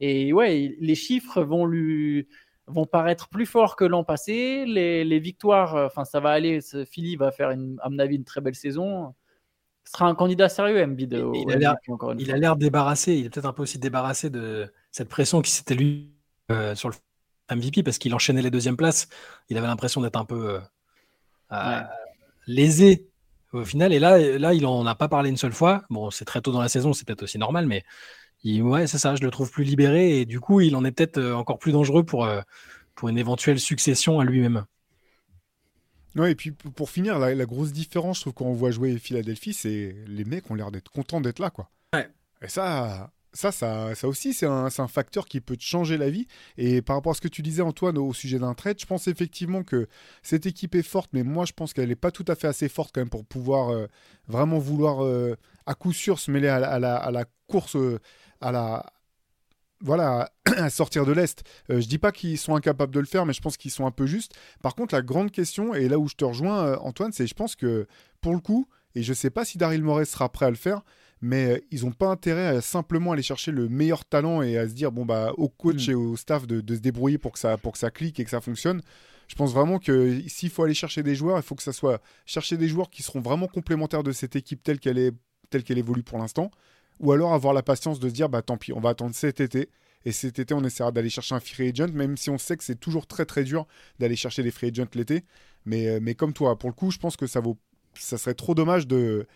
Et ouais, les chiffres vont lui vont paraître plus forts que l'an passé. Les, les victoires, euh, enfin, ça va aller. Philly va faire, une, à mon avis, une très belle saison. Ce sera un candidat sérieux, Embiid. Il- au il a l'air- débarrassé, il est peut-être un peu aussi débarrassé de cette pression qui s'était lui euh, sur le MVP parce qu'il enchaînait les deuxièmes places. Il avait l'impression d'être un peu euh, euh, Ouais. lésé au final. Et là, là, il en a pas parlé une seule fois. Bon, c'est très tôt dans la saison, c'est peut-être aussi normal, mais il- ouais, c'est ça. Je le trouve plus libéré et du coup, il en est peut-être euh, encore plus dangereux pour pour une éventuelle succession à lui-même. Ouais, et puis pour finir, la, la grosse différence, je trouve, quand on voit jouer Philadelphie, c'est les mecs ont l'air d'être contents d'être là, quoi. Ouais. Et ça, ça, ça, ça aussi, c'est un, un facteur qui peut te changer la vie. Et par rapport à ce que tu disais, Antoine, au sujet d'un trade, je pense effectivement que cette équipe est forte, mais moi, je pense qu'elle n'est pas tout à fait assez forte quand même pour pouvoir euh, vraiment vouloir, euh, à coup sûr, se mêler à la, à la- à la course, euh, à la. Voilà, à sortir de l'Est. Euh, je dis pas qu'ils sont incapables de le faire, mais je pense qu'ils sont un peu justes. Par contre, la grande question, et là où je te rejoins, euh, Antoine, c'est je pense que pour le coup, et je sais pas si Daryl Morey sera prêt à le faire, mais euh, ils n'ont pas intérêt à simplement aller chercher le meilleur talent et à se dire bon bah au coach Mm. et au staff de, de se débrouiller pour que ça pour que ça clique et que ça fonctionne. Je pense vraiment que s'il faut aller chercher des joueurs, il faut que ça soit chercher des joueurs qui seront vraiment complémentaires de cette équipe telle qu'elle est telle qu'elle évolue pour l'instant, ou alors avoir la patience de se dire bah tant pis, on va attendre cet été. Et cet été, on essaiera d'aller chercher un free agent, même si on sait que c'est toujours très très dur d'aller chercher des free agents l'été. Mais, euh, comme toi, pour le coup, je pense que ça, vaut, ça serait trop dommage de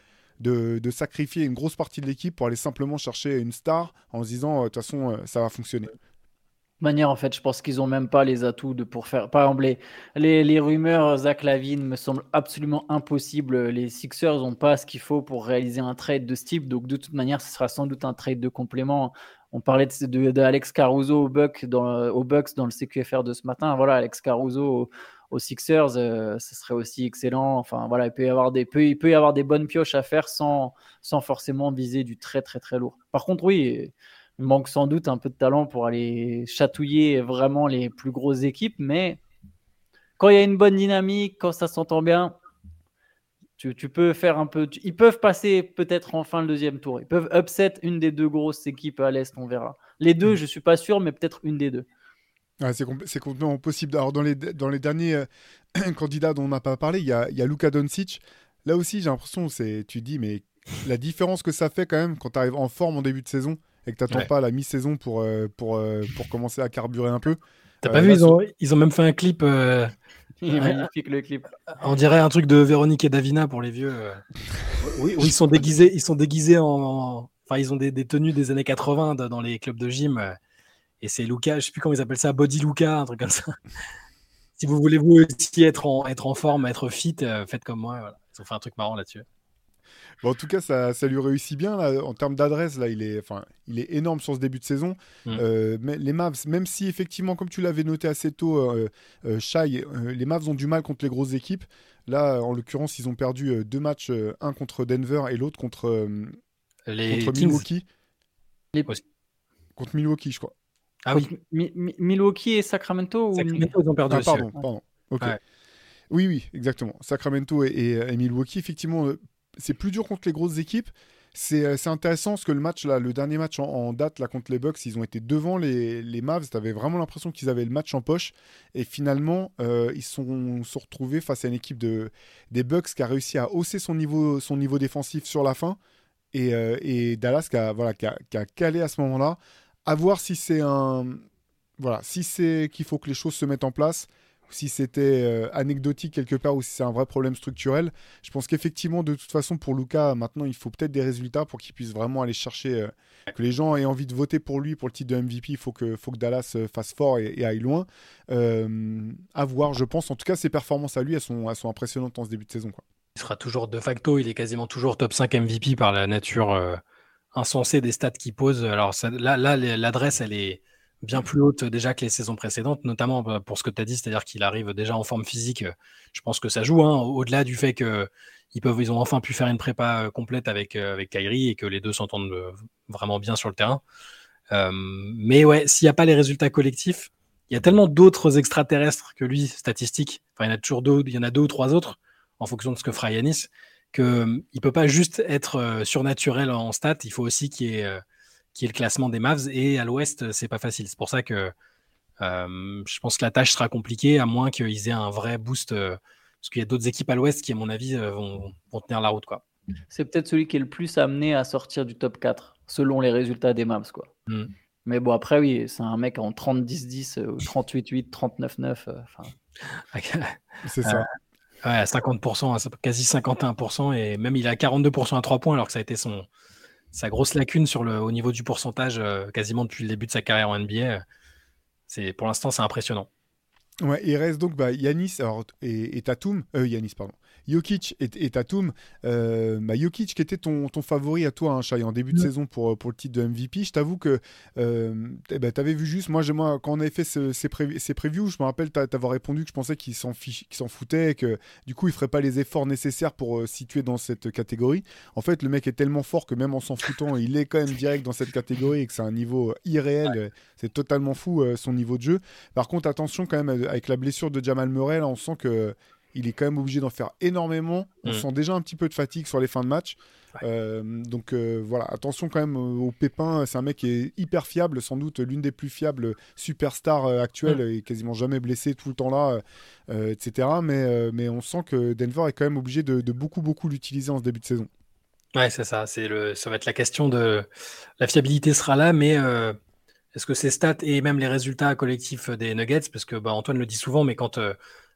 sacrifier une grosse partie de l'équipe pour aller simplement chercher une star en se disant, euh, de toute façon, euh, ça va fonctionner. Manière, en fait, je pense qu'ils ont même pas les atouts de pour faire. Par exemple, les, les, les rumeurs Zach Lavine me semblent absolument impossibles. Les Sixers n'ont pas ce qu'il faut pour réaliser un trade de ce type. Donc, de toute manière, ce sera sans doute un trade de complément. On parlait de, Alex Caruso au, Buck dans, au Bucks dans le CQFR de ce matin. Voilà, Alex Caruso au- aux Sixers, euh, ce serait aussi excellent. Enfin, voilà, il peut y avoir des, il peut y avoir des bonnes pioches à faire sans, sans forcément viser du très, très, très lourd. Par contre, oui, il manque sans doute un peu de talent pour aller chatouiller vraiment les plus grosses équipes, mais quand il y a une bonne dynamique, quand ça s'entend bien, Tu, tu peux faire un peu. tu- Ils peuvent passer peut-être en fin le deuxième tour. Ils peuvent upset une des deux grosses équipes à l'Est, on verra. Les deux, je suis pas sûr, mais peut-être une des deux. C'est compl- c'est complètement possible. Alors, dans les, dans les derniers euh, candidats dont on n'a pas parlé, il y a, il y a Luka Doncic. Là aussi, j'ai l'impression, c'est, tu dis, mais la différence que ça fait quand même quand tu arrives en forme en début de saison et que tu n'attends Ouais. pas la mi-saison pour, euh, pour, euh, pour commencer à carburer un peu. T'as Euh, pas là, vu, ils ont, ils ont même fait un clip, euh, Il est magnifique le clip. on dirait un truc de Véronique et Davina pour les vieux. euh, où ils sont déguisés, ils sont déguisés en, en- enfin ils ont des, des tenues des années 80 de- dans les clubs de gym. euh, et c'est Luca, je sais plus comment ils appellent ça, Body Luca, un truc comme ça. si vous voulez vous aussi être en, être en forme, être fit, euh, faites comme moi. voilà. Ils ont fait un truc marrant là-dessus. Bon, en tout cas, ça, ça lui réussit bien. Là, en termes d'adresse, là, il est, enfin, il est énorme sur ce début de saison. Mm. Euh, mais les Mavs, même si effectivement, comme tu l'avais noté assez tôt, euh, euh, Shai, euh, les Mavs ont du mal contre les grosses équipes. Là, en l'occurrence, ils ont perdu euh, deux matchs, euh, un contre Denver et l'autre contre, euh, Les contre. Milwaukee. Les- Contre Milwaukee, je crois. Ah oui, Mi- Mi- Milwaukee et Sacramento ou... Sacramento, ils ont perdu Ah, pardon, pardon. Ok. Ouais. Oui, oui, exactement. Sacramento et, et- et Milwaukee, effectivement, c'est plus dur contre les grosses équipes. C'est euh, intéressant parce que le match, le dernier match en, date là, contre les Bucks, ils ont été devant les, les Mavs. Tu avais vraiment l'impression qu'ils avaient le match en poche. Et finalement, euh, ils sont, sont retrouvés face à une équipe de, des Bucks qui a réussi à hausser son niveau, défensif sur la fin. Et, euh, Dallas qui a, calé à ce moment-là. À voir si c'est qu'il faut que les choses se mettent en place, si c'était euh, anecdotique quelque part ou si c'est un vrai problème structurel. Je pense qu'effectivement, de toute façon, pour Luca, maintenant, il faut peut-être des résultats pour qu'il puisse vraiment aller chercher, euh, que les gens aient envie de voter pour lui pour le titre de MVP. Il faut que, faut que Dallas euh, fasse fort et, et aille loin. Euh, à voir, je pense. En tout cas, ses performances à lui, elles sont, elles sont impressionnantes en ce début de saison. Quoi. Il sera toujours de facto, il est quasiment toujours top 5 MVP par la nature insensée des stats qu'il pose. Alors ça- là, là, l'adresse, elle est bien plus haute déjà que les saisons précédentes, notamment bah, pour ce que tu as dit, c'est-à-dire qu'il arrive déjà en forme physique. Je pense que ça joue, hein, au-delà du fait que ils, peuvent, ils ont enfin pu faire une prépa euh, complète avec, euh, avec Kyrie et que les deux s'entendent euh, vraiment bien sur le terrain. Euh, mais ouais, s'il n'y a pas les résultats collectifs, il y a tellement d'autres extraterrestres que lui, statistiques. Enfin, il y en a toujours deux, il y en a deux ou trois autres en fonction de ce que fera Yanis, qu'il ne peut pas juste être euh, surnaturel en stats, il faut aussi qu'il y, ait, euh, y ait le classement des Mavs, et à l'ouest, c'est pas facile. C'est pour ça que euh, je pense que la tâche sera compliquée, à moins qu'ils aient un vrai boost, euh, parce qu'il y a d'autres équipes à l'ouest qui, à mon avis, euh, vont, vont tenir la route. Quoi. C'est peut-être celui qui est le plus amené à sortir du top 4, selon les résultats des Mavs. Quoi. Mm. Mais bon, après, oui, c'est un mec en 30-10-10, euh, 38-8, 39-9. euh, enfin, C'est ça. Ouais, à 50%, à quasi 51%, et même il est à 42% à 3 points, alors que ça a été son, sa grosse lacune sur le, au niveau du pourcentage euh, quasiment depuis le début de sa carrière en NBA. C'est, pour l'instant, c'est impressionnant. Ouais, il reste donc bah, Yanis alors, et, et Tatum. Euh, Yanis, pardon. Jokic et, et Tatum. Euh, bah, Jokic qui était ton, ton favori à toi, hein, Shai, en début de saison pour, pour le titre de MVP. Je t'avoue que euh, eh ben, tu avais vu juste, moi, j'ai- moi, quand on avait fait ce- ces, pré- ces previews, je me rappelle t'a- t'avoir répondu que je pensais qu'il s'en, s'en foutait, que du coup, il ferait pas les efforts nécessaires pour euh, situer dans cette catégorie. En fait, le mec est tellement fort que même en s'en foutant, il est quand même direct dans cette catégorie et que c'est un niveau irréel. euh, C'est totalement fou euh, son niveau de jeu. Par contre, attention quand même, euh, avec la blessure de Jamal Murray, là, on sent que il est quand même obligé d'en faire énormément. On Mm. sent déjà un petit peu de fatigue sur les fins de match. Ouais. Euh, donc euh, voilà, attention quand même au Pépin. C'est un mec qui est hyper fiable, sans doute l'une des plus fiables superstars euh, actuelles, et quasiment jamais blessé tout le temps là, euh, etc. Mais, mais on sent que Denver est quand même obligé de, de beaucoup, beaucoup l'utiliser en ce début de saison. Ouais, c'est ça. C'est le, ça va être la question de la fiabilité sera là, mais est-ce que ces stats et même les résultats collectifs des Nuggets, parce que bah, Antoine le dit souvent, mais quand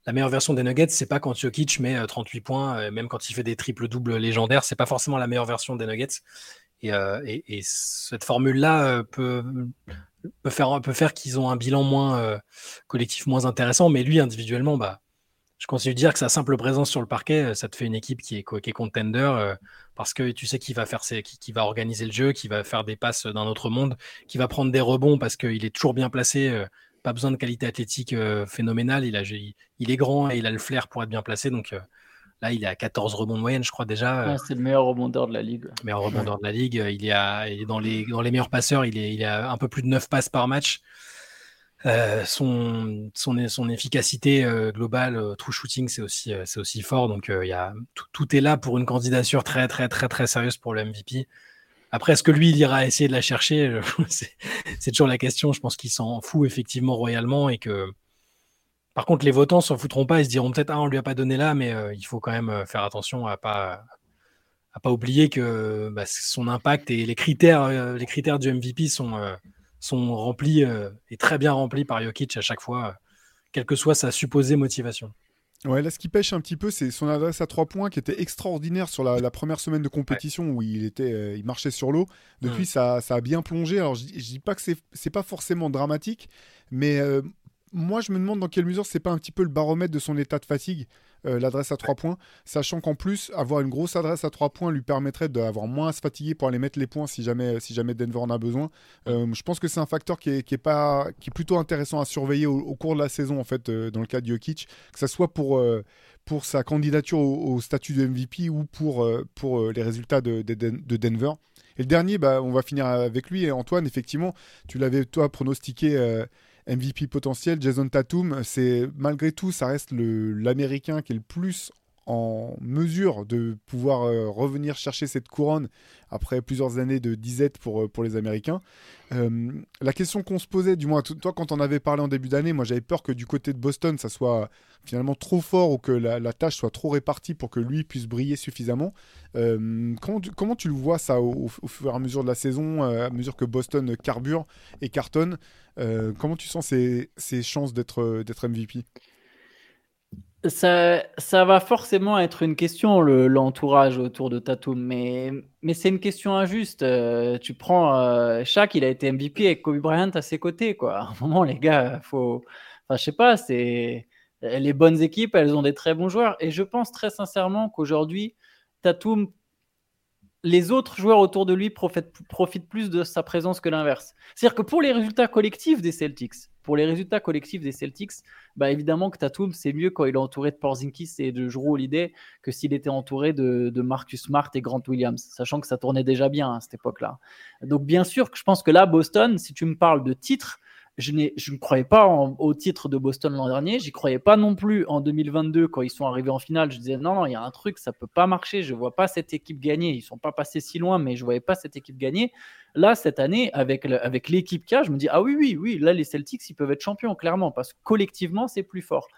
la meilleure version des Nuggets, c'est pas quand Jokic met euh, 38 points, euh, même quand il fait des triples doubles légendaires, c'est pas forcément la meilleure version des Nuggets. Et, euh, et, et cette formule-là euh, peut, faire, qu'ils ont un bilan euh, collectif moins intéressant, mais lui individuellement, bah, je continue de dire que sa simple présence sur le parquet, euh, ça te fait une équipe qui est, contender euh, parce que tu sais qu'il va faire qui va organiser le jeu, qui va faire des passes d'un autre monde, qui va prendre des rebonds parce qu'il est toujours bien placé. Pas besoin de qualité athlétique euh, phénoménale. Il, a, il, il est grand et il a le flair pour être bien placé. Donc euh, là, il est à 14 rebonds de moyenne, je crois déjà. euh, ouais, c'est le meilleur rebondeur de la ligue. meilleur rebondeur de la ligue. Il est, à- il est dans, les, dans les meilleurs passeurs. Il est, il est à un peu plus de 9 passes par match. Euh, son, son, son, efficacité euh, globale, euh, true shooting, c'est aussi, c'est aussi fort. Donc, il y a, tout, tout, est là pour une candidature très, très, très, très sérieuse pour le MVP. Après, est-ce que lui, il ira essayer de la chercher C'est toujours la question. Je pense qu'il s'en fout effectivement royalement et que, par contre, les votants s'en foutront pas. Ils se diront peut-être, ah, on lui a pas donné là, mais il faut quand même faire attention à pas à pas oublier que bah, son impact et les critères, les critères du MVP sont sont remplis euh, et très bien remplis par Jokic à chaque fois, euh, quelle que soit sa supposée motivation. Ouais, là, ce qui pêche un petit peu, c'est son adresse à trois points qui était extraordinaire sur la, première semaine de compétition où il était, euh, il marchait sur l'eau. Depuis, mm. ça, ça, a bien plongé. Alors, je, dis pas que c'est pas forcément dramatique, mais moi, je me demande dans quelle mesure c'est pas un petit peu le baromètre de son état de fatigue. Euh, l'adresse à 3 points, sachant qu'en plus, avoir une grosse adresse à 3 points lui permettrait d'avoir moins à se fatiguer pour aller mettre les points si jamais, si jamais Denver en a besoin. Euh, je pense que c'est un facteur qui est, qui est, pas, qui est plutôt intéressant à surveiller au, cours de la saison, en fait, euh, dans le cas de Jokic, que ce soit pour, pour sa candidature au, statut de MVP ou pour, pour les résultats de, de, Denver. Et le dernier, bah, on va finir avec lui. Et Antoine, effectivement, tu l'avais toi pronostiqué MVP potentiel, Jason Tatum, c'est malgré tout, ça reste l'américain qui est le plus en mesure de pouvoir euh, revenir chercher cette couronne après plusieurs années de disette pour, euh, pour les Américains. Euh, la question qu'on se posait, du moins toi quand on avait parlé en début d'année, moi j'avais pur que du côté de Boston ça soit finalement trop fort ou que la, tâche soit trop répartie pour que lui puisse briller suffisamment. comment, tu, comment tu le vois ça au, fur et à mesure de la saison, à mesure que Boston carbure et cartonne Comment tu sens ses, ses chances d'être MVP ça, ça va forcément être une question, l'entourage autour de Tatum, mais, mais c'est une question injuste. Euh, tu prends euh, Shaq, il a été MVP avec Kobe Bryant à ses côtés, quoi. À un moment, les gars, faut. Enfin, je sais pas, c'est. Les bonnes équipes, elles ont des très bons joueurs. Et je pense très sincèrement qu'aujourd'hui, Tatum les autres joueurs autour de lui profitent, plus de sa présence que l'inverse. C'est-à-dire que pour les résultats collectifs des Celtics, pour les résultats collectifs des Celtics, bah évidemment que Tatum, c'est mieux quand il est entouré de Porzingis et de Drew Holiday que s'il était entouré de, Marcus Smart et Grant Williams, sachant que ça tournait déjà bien à cette époque-là. Donc bien sûr que je pense que là, Boston, si tu me parles de titres, je, ne croyais pas au titre de Boston l'an dernier. J'y croyais pas non plus en 2022 quand ils sont arrivés en finale. Je disais non, non, il y a un truc, ça peut pas marcher. Je vois pas cette équipe gagner. Ils sont pas passés si loin, mais je voyais pas cette équipe gagner. Là, cette année, avec, avec l'équipe K, je me dis ah oui, oui, oui, là, les Celtics, ils peuvent être champions, clairement, parce que collectivement, c'est plus fort.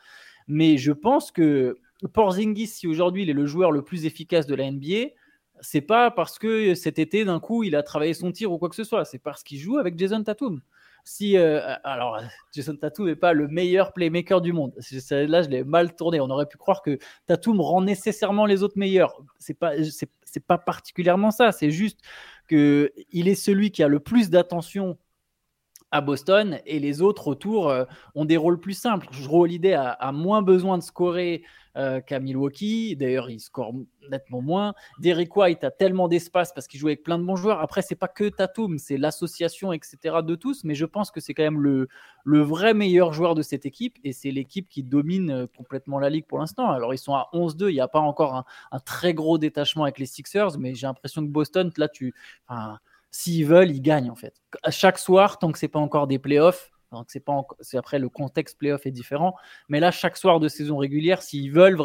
Mais je pense que Porzingis, si aujourd'hui il est le joueur le plus efficace de la NBA, c'est pas parce que cet été, d'un coup, il a travaillé son tir ou quoi que ce soit. C'est parce qu'il joue avec Jason Tatum si euh, alors Jason Tatum n'est pas le meilleur playmaker du monde. Là, je l'ai mal tourné. On aurait pu croire que Tatum rend nécessairement les autres meilleurs. C'est pas c'est pas particulièrement ça. C'est juste que il est celui qui a le plus d'attention à Boston et les autres autour euh, ont des rôles plus simples. Drew Holiday a, moins besoin de scorer euh, qu'à Milwaukee. D'ailleurs, il score nettement moins. Derek White a tellement d'espace parce qu'il joue avec plein de bons joueurs. Après, c'est pas que Tatum, c'est l'association, etc. de tous. Mais je pense que c'est quand même le, vrai meilleur joueur de cette équipe et c'est l'équipe qui domine euh, complètement la ligue pour l'instant. Alors, ils sont à 11-2. Il n'y a pas encore un, très gros détachement avec les Sixers, mais j'ai l'impression que Boston, là, tu. S'ils veulent, ils gagnent en fait. À chaque soir, tant que c'est pas encore des playoffs, donc c'est pas c'est après le contexte playoff est différent, mais là chaque soir de saison régulière, s'ils veulent,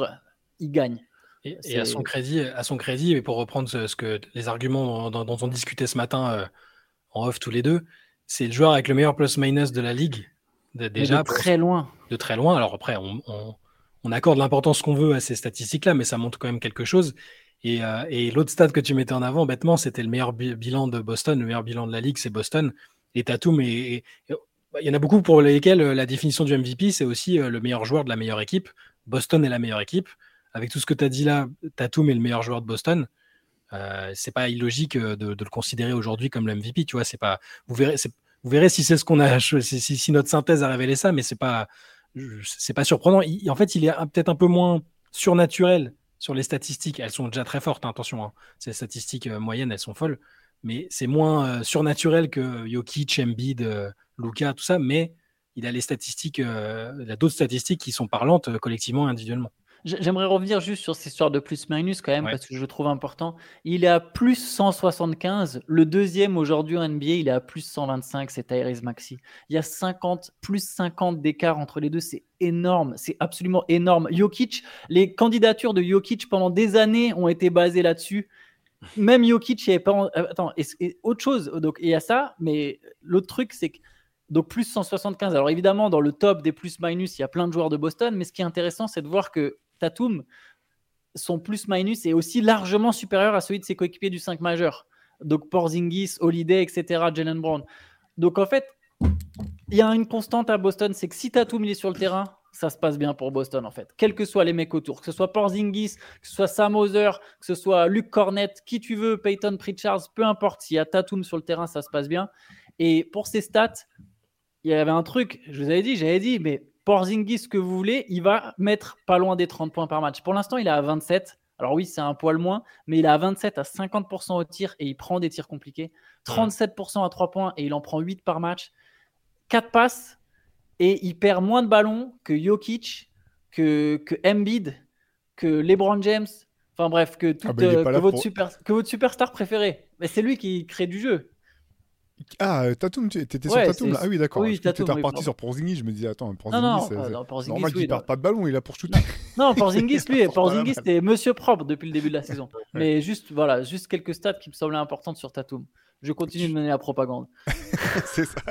ils gagnent. Et, à son crédit, à son crédit, et pour reprendre ce, que les arguments dont, on discutait ce matin euh, en off tous les deux, c'est le joueur avec le meilleur plus-minus de la ligue. déjà de très loin. De très loin. Alors après, on, on accorde l'importance qu'on veut à ces statistiques-là, mais ça montre quand même quelque chose. Euh, et, l'autre stade que tu mettais en avant, bêtement, c'était le meilleur bilan de Boston, le meilleur bilan de la ligue, c'est Boston. Et Tatum, bah, il y en a beaucoup pour lesquels euh, la définition du MVP, c'est aussi euh, le meilleur joueur de la meilleure équipe. Boston est la meilleure équipe. Avec tout ce que tu as dit là, Tatum est le meilleur joueur de Boston. Euh, c'est pas illogique de, le considérer aujourd'hui comme le MVP. Tu vois, c'est pas. Vous verrez, si c'est ce qu'on a, si, notre synthèse a révélé ça, mais c'est pas, c'est pas surprenant. en fait, il est peut-être un peu moins surnaturel sur les statistiques, elles sont déjà très fortes, hein, attention. Hein. Ces statistiques euh, moyennes, elles sont folles. Mais c'est moins euh, surnaturel que Jokic, Embiid, euh, Luca, tout ça. Mais il a les statistiques, il a d'autres statistiques qui sont parlantes collectivement et individuellement. J'aimerais revenir juste sur cette histoire de plus-minus quand même, Ouais. parce que je le trouve important. Il est à plus 175. Le deuxième aujourd'hui en NBA, il est à plus 125, c'est Tyrese Maxi. Il y a 50, plus 50 d'écart entre les deux, c'est énorme, c'est absolument énorme. Jokic, les candidatures de Jokic pendant des années ont été basées là-dessus. Même Jokic, il y avait pas. euh, Attends, et, et autre chose, donc il y a ça, mais l'autre truc, c'est que donc plus 175. Alors évidemment, dans le top des plus-minus, il y a plein de joueurs de Boston, mais ce qui est intéressant, c'est de voir que Tatum, son plus-minus est aussi largement supérieur à celui de ses coéquipiers du 5 majeur. Donc Porzingis, Holiday, etc., Jalen Brown. Donc en fait, il y a une constante à Boston, c'est que si Tatum il est sur le terrain, ça se passe bien pour Boston en fait. Quels que soient les mecs autour, que ce soit Porzingis, que ce soit Sam Hauser, que ce soit Luke Cornett, qui tu veux, Peyton Pritchard, peu importe, s'il y a Tatum sur le terrain, ça se passe bien. Et pour ses stats, il y avait un truc, je vous avais dit, j'avais dit, mais Porzingis, ce que vous voulez, il va mettre pas loin des 30 points par match. Pour l'instant, il est à 27. Alors oui, c'est un poil moins, mais il est à 27 à 50% au tir et il prend des tirs compliqués. 37% à 3 points et il en prend 8 par match. 4 passes et il perd moins de ballons que Jokic, que, que Embiid, que LeBron James. Enfin bref, que, toute, Ah bah, euh, que, votre pour- super, que votre superstar préféré. Mais c'est lui qui crée du jeu. Ah, euh, Tatum, tu étais Ouais, sur Tatum là Ah oui, d'accord. oui, Tatum, t'étais oui, reparti sur Porzingis. Je me disais, attends, Non, Porzingis, non, c'est pas- c'est non, Porzingis, normal qu'il perde non. pas de ballon, il là pour shooter. Non, Porzingis, lui, Porzingis, c'était monsieur propre depuis le début de la saison. Mais juste, voilà, juste quelques stats qui me semblaient importantes sur Tatum. Je continue de mener la propagande. c'est ça.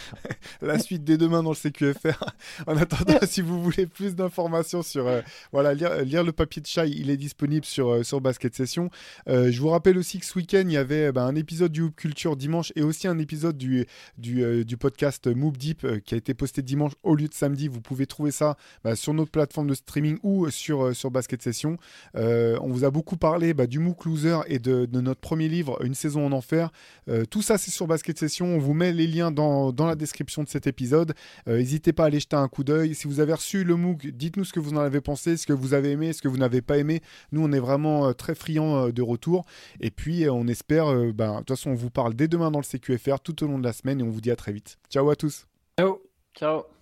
La suite dès demain dans le CQFR. En attendant, si vous voulez plus d'informations sur euh, voilà lire, lire le papier de Chai, il est disponible sur euh, sur Basket Session. Euh, je vous rappelle aussi que ce week-end il y avait bah, un épisode du Hoop Culture dimanche et aussi un épisode du du, du podcast Move Deep qui a été posté dimanche au lieu de samedi. Vous pouvez trouver ça bah, sur notre plateforme de streaming ou sur sur Basket Session. On vous a beaucoup parlé bah, du MOOC Loser et de, de notre premier livre Une saison en enfer. Euh, tout ça, c'est sur Basket Session. On vous met les liens dans, dans la description de cet épisode. Euh, N'hésitez pas à aller jeter un coup d'œil. Si vous avez reçu le MOOC, dites-nous ce que vous en avez pensé, ce que vous avez aimé, ce que vous n'avez pas aimé. Nous, on est vraiment euh, très friands euh, de retour. Et puis, euh, on espère, euh, ben, de toute façon, on vous parle dès demain dans le CQFR tout au long de la semaine et on vous dit à très vite. Ciao à tous. Ciao. Ciao.